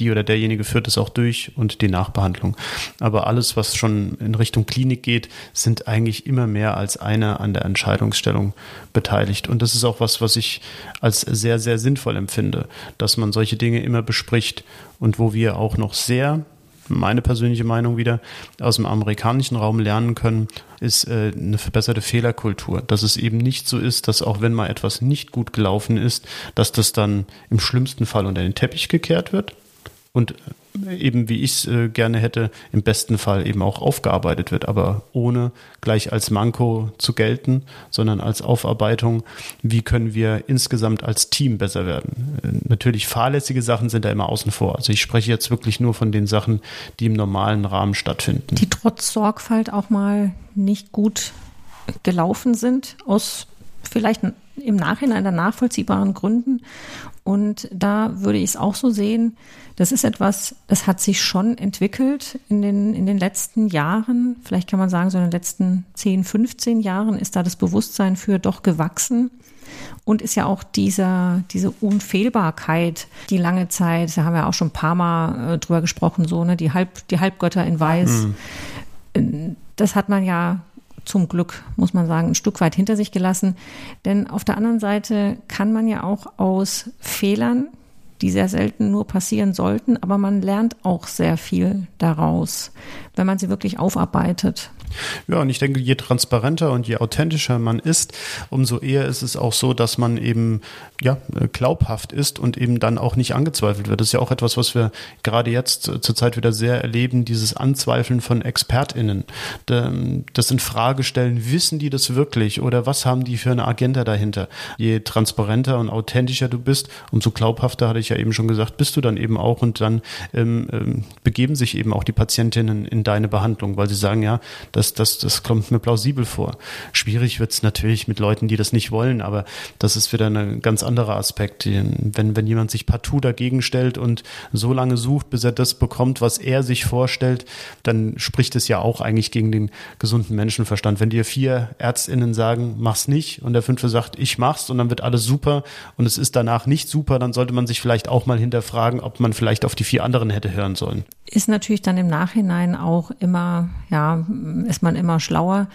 die oder derjenige führt es auch durch und die Nachbehandlung. Aber alles, was schon in Richtung Klinik geht, sind eigentlich immer mehr als einer an der Entscheidungsstellung beteiligt. Und das ist auch was, was ich als sehr, sehr sinnvoll empfinde, dass man solche Dinge immer bespricht und wo wir auch noch sehr meine persönliche Meinung wieder, aus dem amerikanischen Raum lernen können, ist äh, eine verbesserte Fehlerkultur. Dass es eben nicht so ist, dass auch wenn mal etwas nicht gut gelaufen ist, dass das dann im schlimmsten Fall unter den Teppich gekehrt wird, und eben, wie ich es äh, gerne hätte, im besten Fall eben auch aufgearbeitet wird, aber ohne gleich als Manko zu gelten, sondern als Aufarbeitung, wie können wir insgesamt als Team besser werden. Äh, natürlich fahrlässige Sachen sind da immer außen vor. Also ich spreche jetzt wirklich nur von den Sachen, die im normalen Rahmen stattfinden. Die trotz Sorgfalt auch mal nicht gut gelaufen sind, aus vielleicht im Nachhinein der nachvollziehbaren Gründen. Und da würde ich es auch so sehen, das ist etwas, das hat sich schon entwickelt in den, in den letzten Jahren. Vielleicht kann man sagen, so in den letzten 10, 15 Jahren ist da das Bewusstsein für doch gewachsen. Und ist ja auch dieser, diese Unfehlbarkeit, die lange Zeit, da haben wir auch schon ein paar Mal äh, drüber gesprochen, so, ne, die, Halb, die Halbgötter in Weiß. Mhm. Das hat man ja zum Glück, muss man sagen, ein Stück weit hinter sich gelassen. Denn auf der anderen Seite kann man ja auch aus Fehlern, die sehr selten nur passieren sollten, aber man lernt auch sehr viel daraus, wenn man sie wirklich aufarbeitet. Ja, und ich denke, je transparenter und je authentischer man ist, umso eher ist es auch so, dass man eben ja glaubhaft ist und eben dann auch nicht angezweifelt wird. Das ist ja auch etwas, was wir gerade jetzt zurzeit wieder sehr erleben, dieses Anzweifeln von ExpertInnen. Das in Frage stellen, wissen die das wirklich oder was haben die für eine Agenda dahinter? Je transparenter und authentischer du bist, umso glaubhafter, hatte ich ja eben schon gesagt, bist du dann eben auch und dann ähm, ähm begeben sich eben auch die Patientinnen in deine Behandlung, weil sie sagen, ja, das, das, das kommt mir plausibel vor. Schwierig wird es natürlich mit Leuten, die das nicht wollen, aber das ist wieder ein ganz anderer Aspekt. Wenn, wenn jemand sich partout dagegen stellt und so lange sucht, bis er das bekommt, was er sich vorstellt, dann spricht es ja auch eigentlich gegen den gesunden Menschenverstand. Wenn dir vier ÄrztInnen sagen, mach's nicht und der fünfte sagt, ich mach's und dann wird alles super und es ist danach nicht super, dann sollte man sich vielleicht auch mal hinterfragen, ob man vielleicht auf die vier anderen hätte hören sollen. Ist natürlich dann im Nachhinein auch immer, ja, ist man immer schlauer.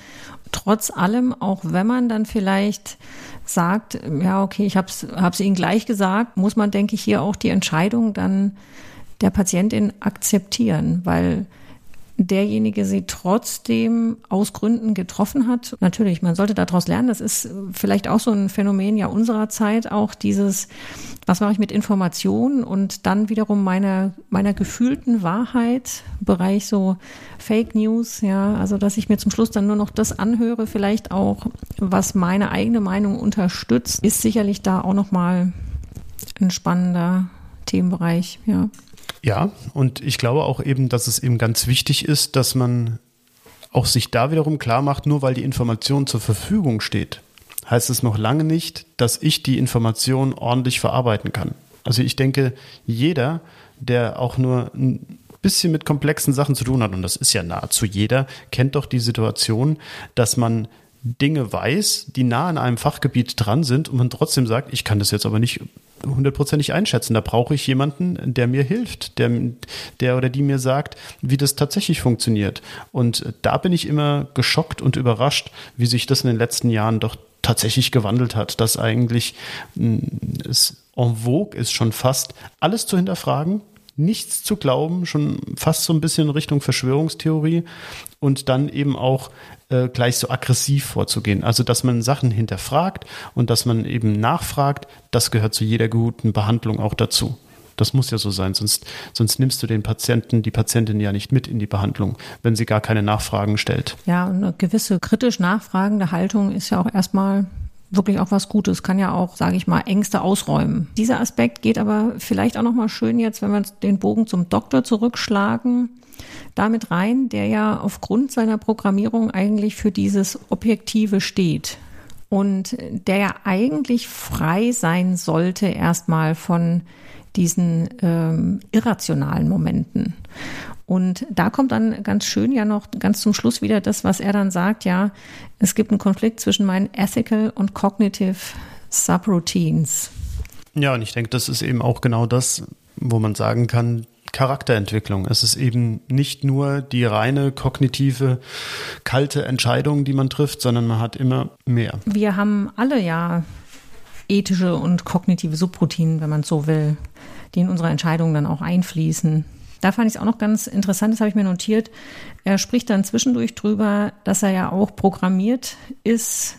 Trotz allem, auch wenn man dann vielleicht sagt, ja, okay, ich habe es Ihnen gleich gesagt, muss man, denke ich, hier auch die Entscheidung dann der Patientin akzeptieren, weil derjenige sie trotzdem aus Gründen getroffen hat. Natürlich, man sollte daraus lernen. Das ist vielleicht auch so ein Phänomen ja unserer Zeit, auch dieses, was mache ich mit Informationen und dann wiederum meiner, meiner gefühlten Wahrheit, Bereich so Fake News, ja, also dass ich mir zum Schluss dann nur noch das anhöre, vielleicht auch, was meine eigene Meinung unterstützt, ist sicherlich da auch nochmal ein spannender Themenbereich, ja. Ja, und ich glaube auch eben, dass es eben ganz wichtig ist, dass man auch sich da wiederum klar macht, nur weil die Information zur Verfügung steht, heißt es noch lange nicht, dass ich die Information ordentlich verarbeiten kann. Also ich denke, jeder, der auch nur ein bisschen mit komplexen Sachen zu tun hat, und das ist ja nahezu jeder, kennt doch die Situation, dass man Dinge weiß, die nah an einem Fachgebiet dran sind und man trotzdem sagt, ich kann das jetzt aber nicht hundertprozentig einschätzen. Da brauche ich jemanden, der mir hilft, der, der oder die mir sagt, wie das tatsächlich funktioniert. Und da bin ich immer geschockt und überrascht, wie sich das in den letzten Jahren doch tatsächlich gewandelt hat, dass eigentlich mm, es en vogue ist, schon fast alles zu hinterfragen, nichts zu glauben, schon fast so ein bisschen Richtung Verschwörungstheorie und dann eben auch äh, gleich so aggressiv vorzugehen. Also, dass man Sachen hinterfragt und dass man eben nachfragt, das gehört zu jeder guten Behandlung auch dazu. Das muss ja so sein, sonst, sonst nimmst du den Patienten, die Patientin ja nicht mit in die Behandlung, wenn sie gar keine Nachfragen stellt. Ja, und eine gewisse kritisch nachfragende Haltung ist ja auch erstmal wirklich auch was Gutes, kann ja auch, sage ich mal, Ängste ausräumen. Dieser Aspekt geht aber vielleicht auch nochmal schön jetzt, wenn wir den Bogen zum Doktor zurückschlagen, damit rein, der ja aufgrund seiner Programmierung eigentlich für dieses Objektive steht und der ja eigentlich frei sein sollte erstmal von diesen ähm, irrationalen Momenten. Und da kommt dann ganz schön ja noch ganz zum Schluss wieder das, was er dann sagt, ja, es gibt einen Konflikt zwischen meinen ethical und cognitive Subroutines. Ja, und ich denke, das ist eben auch genau das, wo man sagen kann, Charakterentwicklung. Es ist eben nicht nur die reine kognitive, kalte Entscheidung, die man trifft, sondern man hat immer mehr. Wir haben alle ja ethische und kognitive Subroutinen, wenn man so will, die in unsere Entscheidungen dann auch einfließen. Da fand ich es auch noch ganz interessant, das habe ich mir notiert. Er spricht dann zwischendurch drüber, dass er ja auch programmiert ist,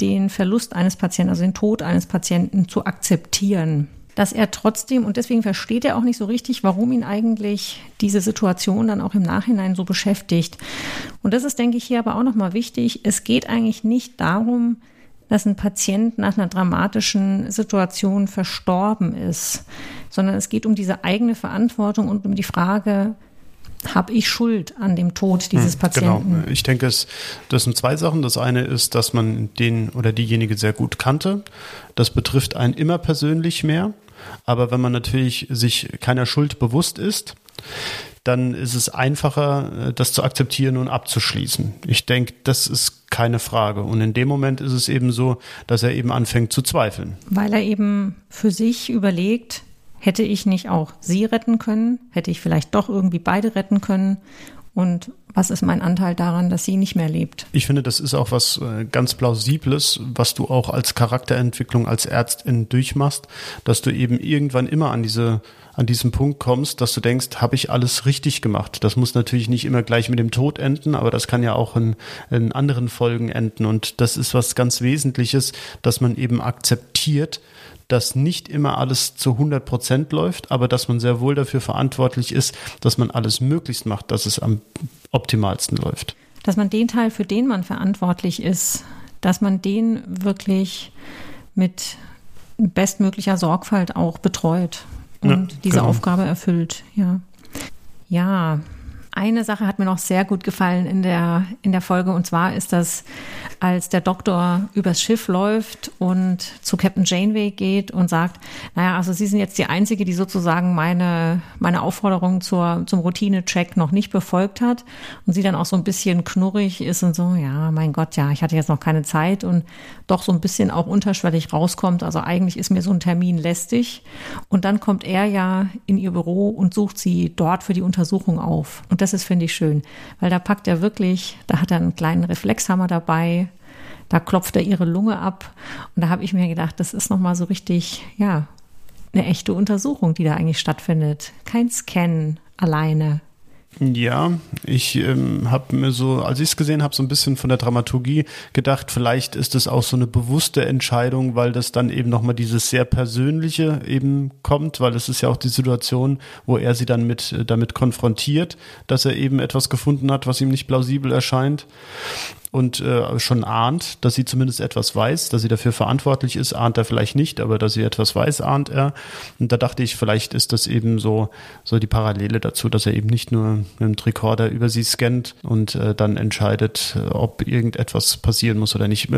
den Verlust eines Patienten, also den Tod eines Patienten zu akzeptieren. Dass er trotzdem, und deswegen versteht er auch nicht so richtig, warum ihn eigentlich diese Situation dann auch im Nachhinein so beschäftigt. Und das ist, denke ich, hier aber auch nochmal wichtig. Es geht eigentlich nicht darum, dass ein Patient nach einer dramatischen Situation verstorben ist sondern es geht um diese eigene Verantwortung und um die Frage, habe ich Schuld an dem Tod dieses hm, Patienten? Genau. Ich denke, es, das sind zwei Sachen. Das eine ist, dass man den oder diejenige sehr gut kannte. Das betrifft einen immer persönlich mehr. Aber wenn man natürlich sich keiner Schuld bewusst ist, dann ist es einfacher, das zu akzeptieren und abzuschließen. Ich denke, das ist keine Frage. Und in dem Moment ist es eben so, dass er eben anfängt zu zweifeln. Weil er eben für sich überlegt, Hätte ich nicht auch sie retten können? Hätte ich vielleicht doch irgendwie beide retten können? Und was ist mein Anteil daran, dass sie nicht mehr lebt? Ich finde, das ist auch was äh, ganz Plausibles, was du auch als Charakterentwicklung als Ärztin durchmachst, dass du eben irgendwann immer an diese an diesem Punkt kommst, dass du denkst, habe ich alles richtig gemacht? Das muss natürlich nicht immer gleich mit dem Tod enden, aber das kann ja auch in, in anderen Folgen enden. Und das ist was ganz Wesentliches, dass man eben akzeptiert, dass nicht immer alles zu 100 Prozent läuft, aber dass man sehr wohl dafür verantwortlich ist, dass man alles möglichst macht, dass es am optimalsten läuft. Dass man den Teil, für den man verantwortlich ist, dass man den wirklich mit bestmöglicher Sorgfalt auch betreut und ja, diese genau. Aufgabe erfüllt. Ja. Ja, eine Sache hat mir noch sehr gut gefallen in der, in der Folge und zwar ist das, als der Doktor übers Schiff läuft und zu Captain Janeway geht und sagt, naja, also Sie sind jetzt die Einzige, die sozusagen meine, meine Aufforderung zur, zum Routine-Check noch nicht befolgt hat und sie dann auch so ein bisschen knurrig ist und so, ja, mein Gott, ja, ich hatte jetzt noch keine Zeit und doch so ein bisschen auch unterschwellig rauskommt. Also eigentlich ist mir so ein Termin lästig und dann kommt er ja in ihr Büro und sucht sie dort für die Untersuchung auf. Und das ist, finde ich, schön, weil da packt er wirklich, da hat er einen kleinen Reflexhammer dabei, da klopft er ihre Lunge ab. Und da habe ich mir gedacht, das ist nochmal so richtig, ja, eine echte Untersuchung, die da eigentlich stattfindet. Kein Scan alleine. Ja, ich ähm, habe mir so, als ich es gesehen habe, so ein bisschen von der Dramaturgie gedacht, vielleicht ist es auch so eine bewusste Entscheidung, weil das dann eben nochmal dieses sehr Persönliche eben kommt, weil es ist ja auch die Situation, wo er sie dann mit damit konfrontiert, dass er eben etwas gefunden hat, was ihm nicht plausibel erscheint. Und äh, schon ahnt, dass sie zumindest etwas weiß, dass sie dafür verantwortlich ist, ahnt er vielleicht nicht, aber dass sie etwas weiß, ahnt er. Und da dachte ich, vielleicht ist das eben so, so die Parallele dazu, dass er eben nicht nur mit dem Tricorder über sie scannt und äh, dann entscheidet, ob irgendetwas passieren muss oder nicht.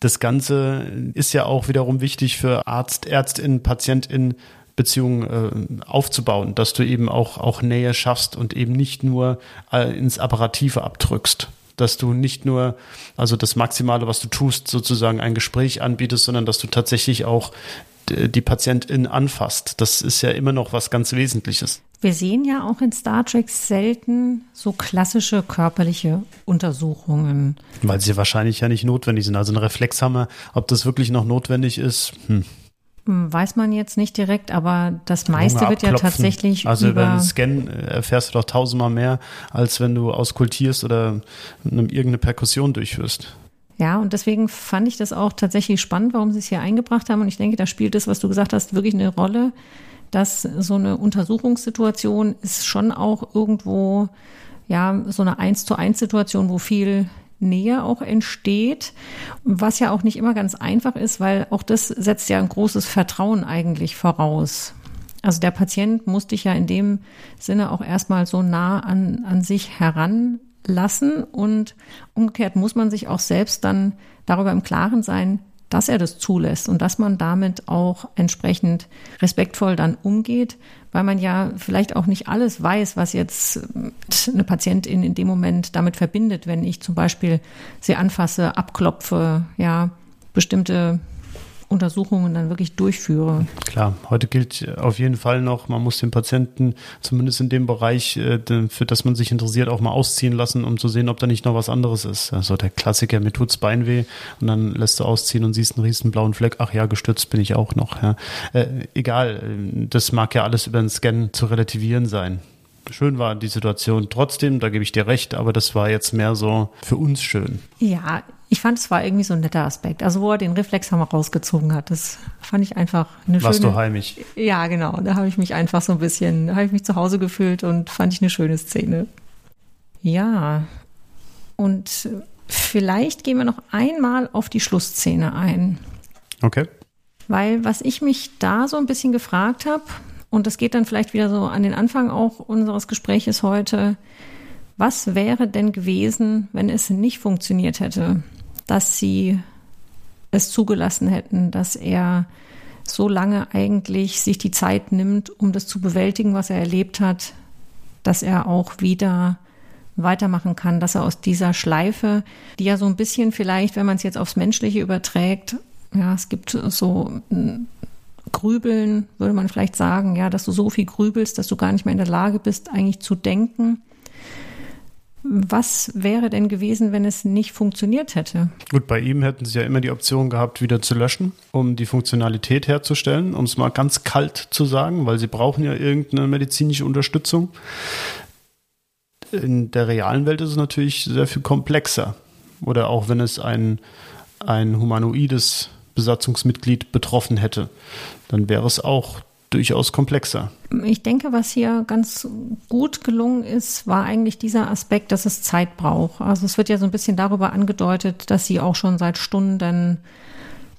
Das Ganze ist ja auch wiederum wichtig für Arzt, Ärztin, Patientin, Beziehungen äh, aufzubauen, dass du eben auch, auch Nähe schaffst und eben nicht nur äh, ins Apparative abdrückst. Dass du nicht nur, also das Maximale, was du tust, sozusagen ein Gespräch anbietest, sondern dass du tatsächlich auch die Patientin anfasst. Das ist ja immer noch was ganz Wesentliches. Wir sehen ja auch in Star Trek selten so klassische körperliche Untersuchungen. Weil sie wahrscheinlich ja nicht notwendig sind. Also ein Reflexhammer, ob das wirklich noch notwendig ist, hm. Hm, weiß man jetzt nicht direkt, aber das meiste wird ja tatsächlich. Also über einen Scan äh, erfährst du doch tausendmal mehr, als wenn du auskultierst oder irgendeine Perkussion durchführst. Ja, und deswegen fand ich das auch tatsächlich spannend, warum sie es hier eingebracht haben. Und ich denke, da spielt das, was du gesagt hast, wirklich eine Rolle, dass so eine Untersuchungssituation ist schon auch irgendwo, ja, so eine Eins zu eins Situation, wo viel Nähe auch entsteht, was ja auch nicht immer ganz einfach ist, weil auch das setzt ja ein großes Vertrauen eigentlich voraus. Also der Patient muss dich ja in dem Sinne auch erstmal so nah an, an sich heranlassen und umgekehrt muss man sich auch selbst dann darüber im Klaren sein, dass er das zulässt und dass man damit auch entsprechend respektvoll dann umgeht, weil man ja vielleicht auch nicht alles weiß, was jetzt eine Patientin in dem Moment damit verbindet, wenn ich zum Beispiel sie anfasse, abklopfe, ja, bestimmte Untersuchungen dann wirklich durchführe. Klar, heute gilt auf jeden Fall noch, man muss den Patienten zumindest in dem Bereich, äh, für das man sich interessiert, auch mal ausziehen lassen, um zu sehen, ob da nicht noch was anderes ist. Also der Klassiker, mir tut's Bein weh und dann lässt du ausziehen und siehst einen riesen blauen Fleck. Ach ja, gestürzt bin ich auch noch. Ja. Äh, egal, das mag ja alles über den Scan zu relativieren sein schön war die Situation trotzdem, da gebe ich dir recht, aber das war jetzt mehr so für uns schön. Ja, ich fand es war irgendwie so ein netter Aspekt. Also wo er den Reflexhammer rausgezogen hat, das fand ich einfach eine Warst schöne. Warst du heimisch? Ja, genau. Da habe ich mich einfach so ein bisschen, habe ich mich zu Hause gefühlt und fand ich eine schöne Szene. Ja. Und vielleicht gehen wir noch einmal auf die Schlussszene ein. Okay. Weil was ich mich da so ein bisschen gefragt habe, und das geht dann vielleicht wieder so an den Anfang auch unseres Gespräches heute, was wäre denn gewesen, wenn es nicht funktioniert hätte? Dass sie es zugelassen hätten, dass er so lange eigentlich sich die Zeit nimmt, um das zu bewältigen, was er erlebt hat, dass er auch wieder weitermachen kann, dass er aus dieser Schleife, die ja so ein bisschen vielleicht, wenn man es jetzt aufs Menschliche überträgt, ja, es gibt so Grübeln, würde man vielleicht sagen, ja, dass du so viel grübelst, dass du gar nicht mehr in der Lage bist, eigentlich zu denken. Was wäre denn gewesen, wenn es nicht funktioniert hätte? Gut, bei ihm hätten sie ja immer die Option gehabt, wieder zu löschen, um die Funktionalität herzustellen, um es mal ganz kalt zu sagen, weil sie brauchen ja irgendeine medizinische Unterstützung. In der realen Welt ist es natürlich sehr viel komplexer. Oder auch wenn es ein, ein humanoides Besatzungsmitglied betroffen hätte, dann wäre es auch durchaus komplexer. Ich denke, was hier ganz gut gelungen ist, war eigentlich dieser Aspekt, dass es Zeit braucht. Also es wird ja so ein bisschen darüber angedeutet, dass sie auch schon seit Stunden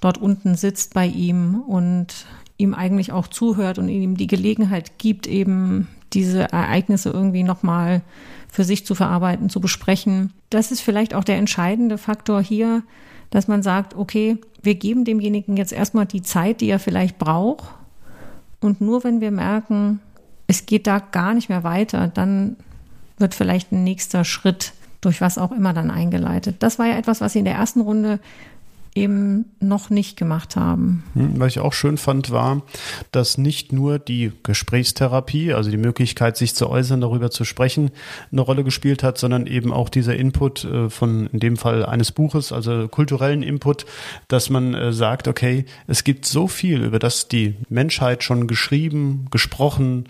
dort unten sitzt bei ihm und ihm eigentlich auch zuhört und ihm die Gelegenheit gibt, eben diese Ereignisse irgendwie nochmal für sich zu verarbeiten, zu besprechen. Das ist vielleicht auch der entscheidende Faktor hier, dass man sagt, okay, wir geben demjenigen jetzt erstmal die Zeit, die er vielleicht braucht, und nur wenn wir merken, es geht da gar nicht mehr weiter, dann wird vielleicht ein nächster Schritt durch was auch immer dann eingeleitet. Das war ja etwas, was Sie in der ersten Runde eben noch nicht gemacht haben. Hm, was ich auch schön fand, war, dass nicht nur die Gesprächstherapie, also die Möglichkeit, sich zu äußern, darüber zu sprechen, eine Rolle gespielt hat, sondern eben auch dieser Input äh, von, in dem Fall eines Buches, also kulturellen Input, dass man äh, sagt, okay, es gibt so viel, über das die Menschheit schon geschrieben, gesprochen,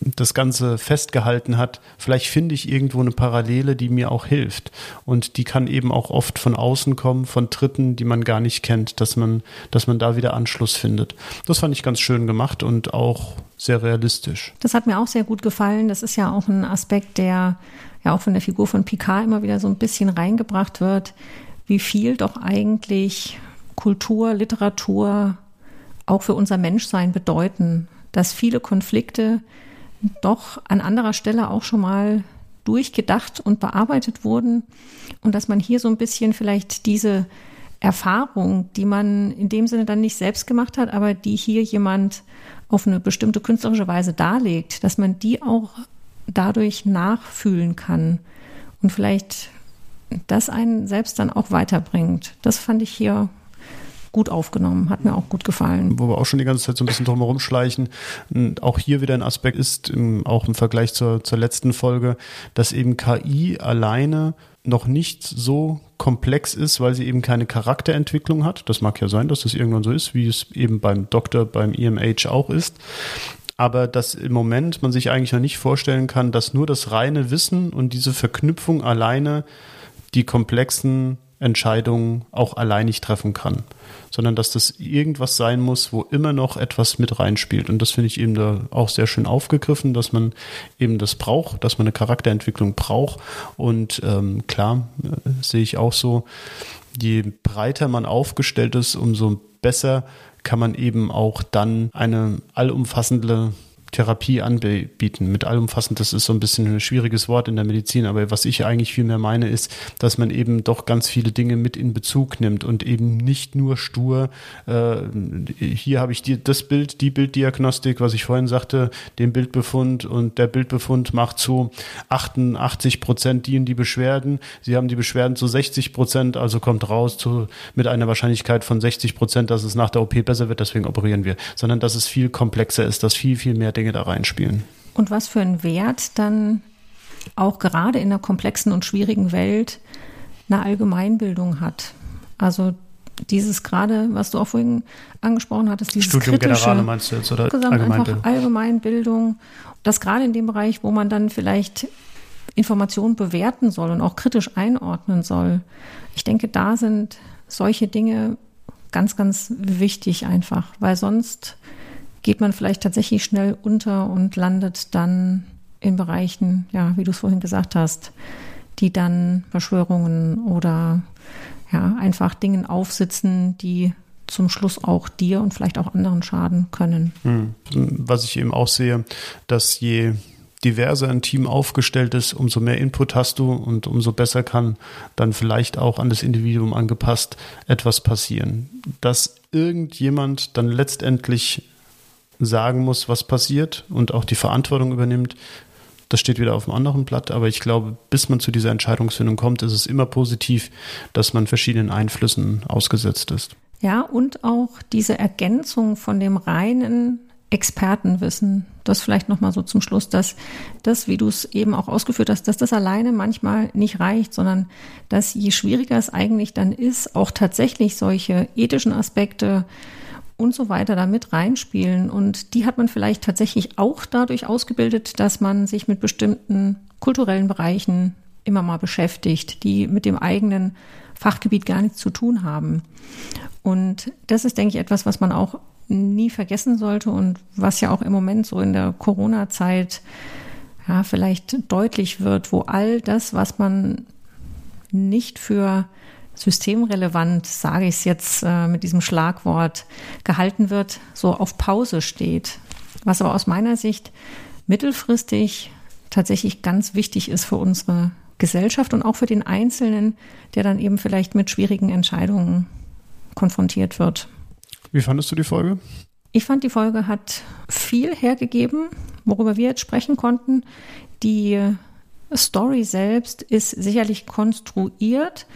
das Ganze festgehalten hat, vielleicht finde ich irgendwo eine Parallele, die mir auch hilft. Und die kann eben auch oft von außen kommen, von Dritten, die man gar nicht kennt, dass man, dass man da wieder Anschluss findet. Das fand ich ganz schön gemacht und auch sehr realistisch. Das hat mir auch sehr gut gefallen. Das ist ja auch ein Aspekt, der ja auch von der Figur von Picard immer wieder so ein bisschen reingebracht wird, wie viel doch eigentlich Kultur, Literatur auch für unser Menschsein bedeuten, dass viele Konflikte doch an anderer Stelle auch schon mal durchgedacht und bearbeitet wurden und dass man hier so ein bisschen vielleicht diese Erfahrung, die man in dem Sinne dann nicht selbst gemacht hat, aber die hier jemand auf eine bestimmte künstlerische Weise darlegt, dass man die auch dadurch nachfühlen kann und vielleicht das einen selbst dann auch weiterbringt. Das fand ich hier gut aufgenommen, hat mir auch gut gefallen. Wo wir auch schon die ganze Zeit so ein bisschen drumherum schleichen. Auch hier wieder ein Aspekt ist, auch im Vergleich zur, zur letzten Folge, dass eben KI alleine noch nicht so komplex ist, weil sie eben keine Charakterentwicklung hat. Das mag ja sein, dass das irgendwann so ist, wie es eben beim Doktor, beim EMH auch ist. Aber dass im Moment man sich eigentlich noch nicht vorstellen kann, dass nur das reine Wissen und diese Verknüpfung alleine die komplexen Entscheidungen auch alleinig treffen kann, sondern dass das irgendwas sein muss, wo immer noch etwas mit reinspielt. Und das finde ich eben da auch sehr schön aufgegriffen, dass man eben das braucht, dass man eine Charakterentwicklung braucht. Und ähm, klar, äh, sehe ich auch so, je breiter man aufgestellt ist, umso besser kann man eben auch dann eine allumfassende Therapie anbieten. Mit allumfassend, das ist so ein bisschen ein schwieriges Wort in der Medizin, aber was ich eigentlich viel mehr meine, ist, dass man eben doch ganz viele Dinge mit in Bezug nimmt und eben nicht nur stur, äh, hier habe ich die, das Bild, die Bilddiagnostik, was ich vorhin sagte, den Bildbefund und der Bildbefund macht zu 88 Prozent die und die Beschwerden. Sie haben die Beschwerden zu 60 Prozent, also kommt raus zu, mit einer Wahrscheinlichkeit von 60 Prozent, dass es nach der OP besser wird, deswegen operieren wir, sondern dass es viel komplexer ist, dass viel, viel mehr Dinge da reinspielen. Und was für einen Wert dann auch gerade in einer komplexen und schwierigen Welt eine Allgemeinbildung hat. Also dieses gerade, was du auch vorhin angesprochen hattest, dieses Studium Generale meinst du jetzt oder Allgemeinbildung? Allgemeinbildung, das gerade in dem Bereich, wo man dann vielleicht Informationen bewerten soll und auch kritisch einordnen soll. Ich denke, da sind solche Dinge ganz, ganz wichtig einfach, weil sonst geht man vielleicht tatsächlich schnell unter und landet dann in Bereichen, ja, wie du es vorhin gesagt hast, die dann Verschwörungen oder ja, einfach Dingen aufsitzen, die zum Schluss auch dir und vielleicht auch anderen schaden können. Hm. Was ich eben auch sehe, dass je diverser ein Team aufgestellt ist, umso mehr Input hast du und umso besser kann dann vielleicht auch an das Individuum angepasst etwas passieren. Dass irgendjemand dann letztendlich sagen muss, was passiert und auch die Verantwortung übernimmt, das steht wieder auf einem anderen Blatt, aber ich glaube, bis man zu dieser Entscheidungsfindung kommt, ist es immer positiv, dass man verschiedenen Einflüssen ausgesetzt ist. Ja, und auch diese Ergänzung von dem reinen Expertenwissen. Das vielleicht nochmal so zum Schluss, dass das, wie du es eben auch ausgeführt hast, dass das alleine manchmal nicht reicht, sondern dass je schwieriger es eigentlich dann ist, auch tatsächlich solche ethischen Aspekte und so weiter da mit reinspielen. Und die hat man vielleicht tatsächlich auch dadurch ausgebildet, dass man sich mit bestimmten kulturellen Bereichen immer mal beschäftigt, die mit dem eigenen Fachgebiet gar nichts zu tun haben. Und das ist, denke ich, etwas, was man auch nie vergessen sollte und was ja auch im Moment so in der Corona-Zeit ja, vielleicht deutlich wird, wo all das, was man nicht für systemrelevant, sage ich es jetzt äh, mit diesem Schlagwort, gehalten wird, so auf Pause steht. Was aber aus meiner Sicht mittelfristig tatsächlich ganz wichtig ist für unsere Gesellschaft und auch für den Einzelnen, der dann eben vielleicht mit schwierigen Entscheidungen konfrontiert wird. Wie fandest du die Folge? Ich fand, die Folge hat viel hergegeben, worüber wir jetzt sprechen konnten. Die Story selbst ist sicherlich konstruiert.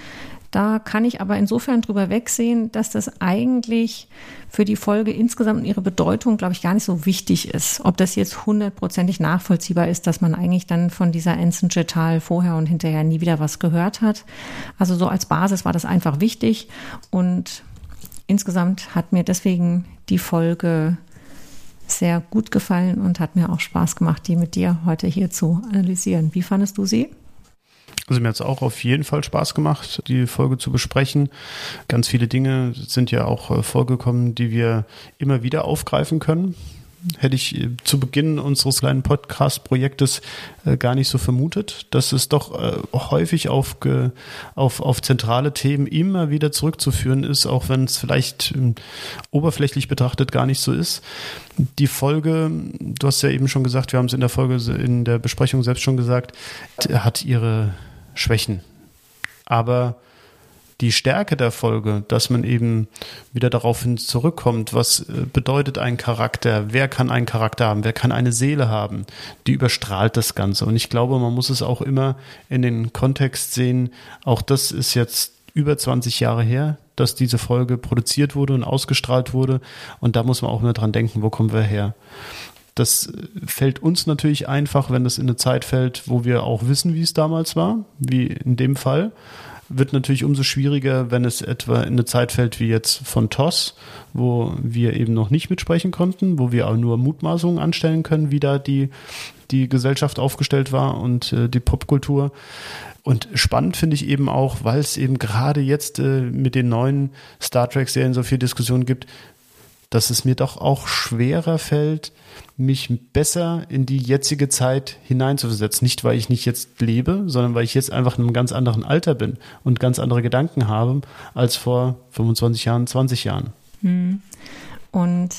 Da kann ich aber insofern drüber wegsehen, dass das eigentlich für die Folge insgesamt und ihre Bedeutung, glaube ich, gar nicht so wichtig ist. Ob das jetzt hundertprozentig nachvollziehbar ist, dass man eigentlich dann von dieser Ensign Jetal vorher und hinterher nie wieder was gehört hat. Also so als Basis war das einfach wichtig und insgesamt hat mir deswegen die Folge sehr gut gefallen und hat mir auch Spaß gemacht, die mit dir heute hier zu analysieren. Wie fandest du sie? Also mir hat es auch auf jeden Fall Spaß gemacht, die Folge zu besprechen. Ganz viele Dinge sind ja auch äh, vorgekommen, die wir immer wieder aufgreifen können hätte ich äh, zu Beginn unseres kleinen Podcast-Projektes äh, gar nicht so vermutet, dass es doch häufig auf, auf, auf zentrale Themen immer wieder zurückzuführen ist, auch wenn es vielleicht ähm, oberflächlich betrachtet gar nicht so ist. Die Folge, du hast ja eben schon gesagt, wir haben es in der Folge, in der Besprechung selbst schon gesagt, hat ihre Schwächen. Aber die Stärke der Folge, dass man eben wieder darauf hin zurückkommt, was äh, bedeutet ein Charakter, wer kann einen Charakter haben, wer kann eine Seele haben, die überstrahlt das Ganze. Und ich glaube, man muss es auch immer in den Kontext sehen, auch das ist jetzt über 20 Jahre her, dass diese Folge produziert wurde und ausgestrahlt wurde. Und da muss man auch immer dran denken, wo kommen wir her. Das fällt uns natürlich einfach, wenn das in eine Zeit fällt, wo wir auch wissen, wie es damals war, wie in dem Fall wird natürlich umso schwieriger, wenn es etwa in eine Zeit fällt wie jetzt von TOS, wo wir eben noch nicht mitsprechen konnten, wo wir auch nur Mutmaßungen anstellen können, wie da die, die Gesellschaft aufgestellt war und äh, die Popkultur. Und spannend finde ich eben auch, weil es eben gerade jetzt äh, mit den neuen Star Trek-Serien so viel Diskussion gibt, dass es mir doch auch schwerer fällt, mich besser in die jetzige Zeit hineinzuversetzen. Nicht, weil ich nicht jetzt lebe, sondern weil ich jetzt einfach in einem ganz anderen Alter bin und ganz andere Gedanken habe als vor 25 Jahren, 20 Jahren. Hm. Und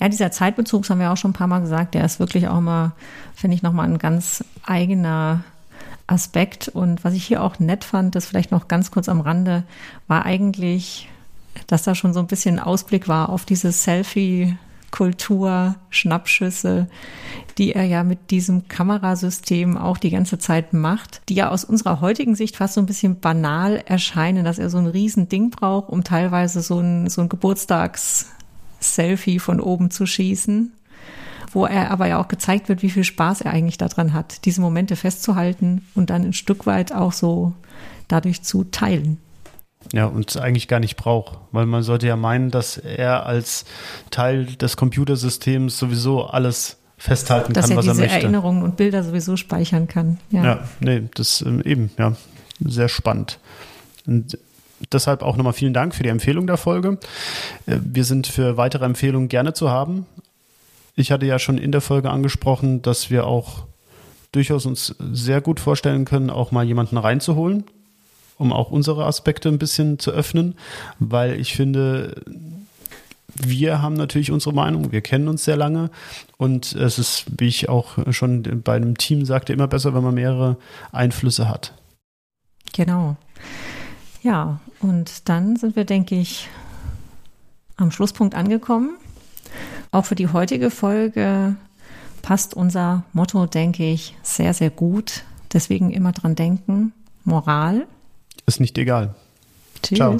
ja, dieser Zeitbezug, das haben wir auch schon ein paar Mal gesagt, der ist wirklich auch mal, finde ich, nochmal ein ganz eigener Aspekt. Und was ich hier auch nett fand, das vielleicht noch ganz kurz am Rande, war eigentlich dass da schon so ein bisschen Ausblick war auf diese Selfie- Kultur, Schnappschüsse, die er ja mit diesem Kamerasystem auch die ganze Zeit macht, die ja aus unserer heutigen Sicht fast so ein bisschen banal erscheinen, dass er so ein Riesending braucht, um teilweise so ein, so ein Geburtstags-Selfie von oben zu schießen, wo er aber ja auch gezeigt wird, wie viel Spaß er eigentlich daran hat, diese Momente festzuhalten und dann ein Stück weit auch so dadurch zu teilen. Ja, und es eigentlich gar nicht braucht, weil man sollte ja meinen, dass er als Teil des Computersystems sowieso alles festhalten dass kann, was er möchte. Dass er diese Erinnerungen und Bilder sowieso speichern kann. Ja, ja nee, das ähm, eben, ja, sehr spannend. Und deshalb auch nochmal vielen Dank für die Empfehlung der Folge. Äh, wir sind für weitere Empfehlungen gerne zu haben. Ich hatte ja schon in der Folge angesprochen, dass wir auch durchaus uns sehr gut vorstellen können, auch mal jemanden reinzuholen, um auch unsere Aspekte ein bisschen zu öffnen, weil ich finde, wir haben natürlich unsere Meinung, wir kennen uns sehr lange und es ist, wie ich auch schon bei einem Team sagte, immer besser, wenn man mehrere Einflüsse hat. Genau. Ja, und dann sind wir, denke ich, am Schlusspunkt angekommen. Auch für die heutige Folge passt unser Motto, denke ich, sehr, sehr gut. Deswegen immer dran denken, Moral ist nicht egal. Tschüss. Ciao.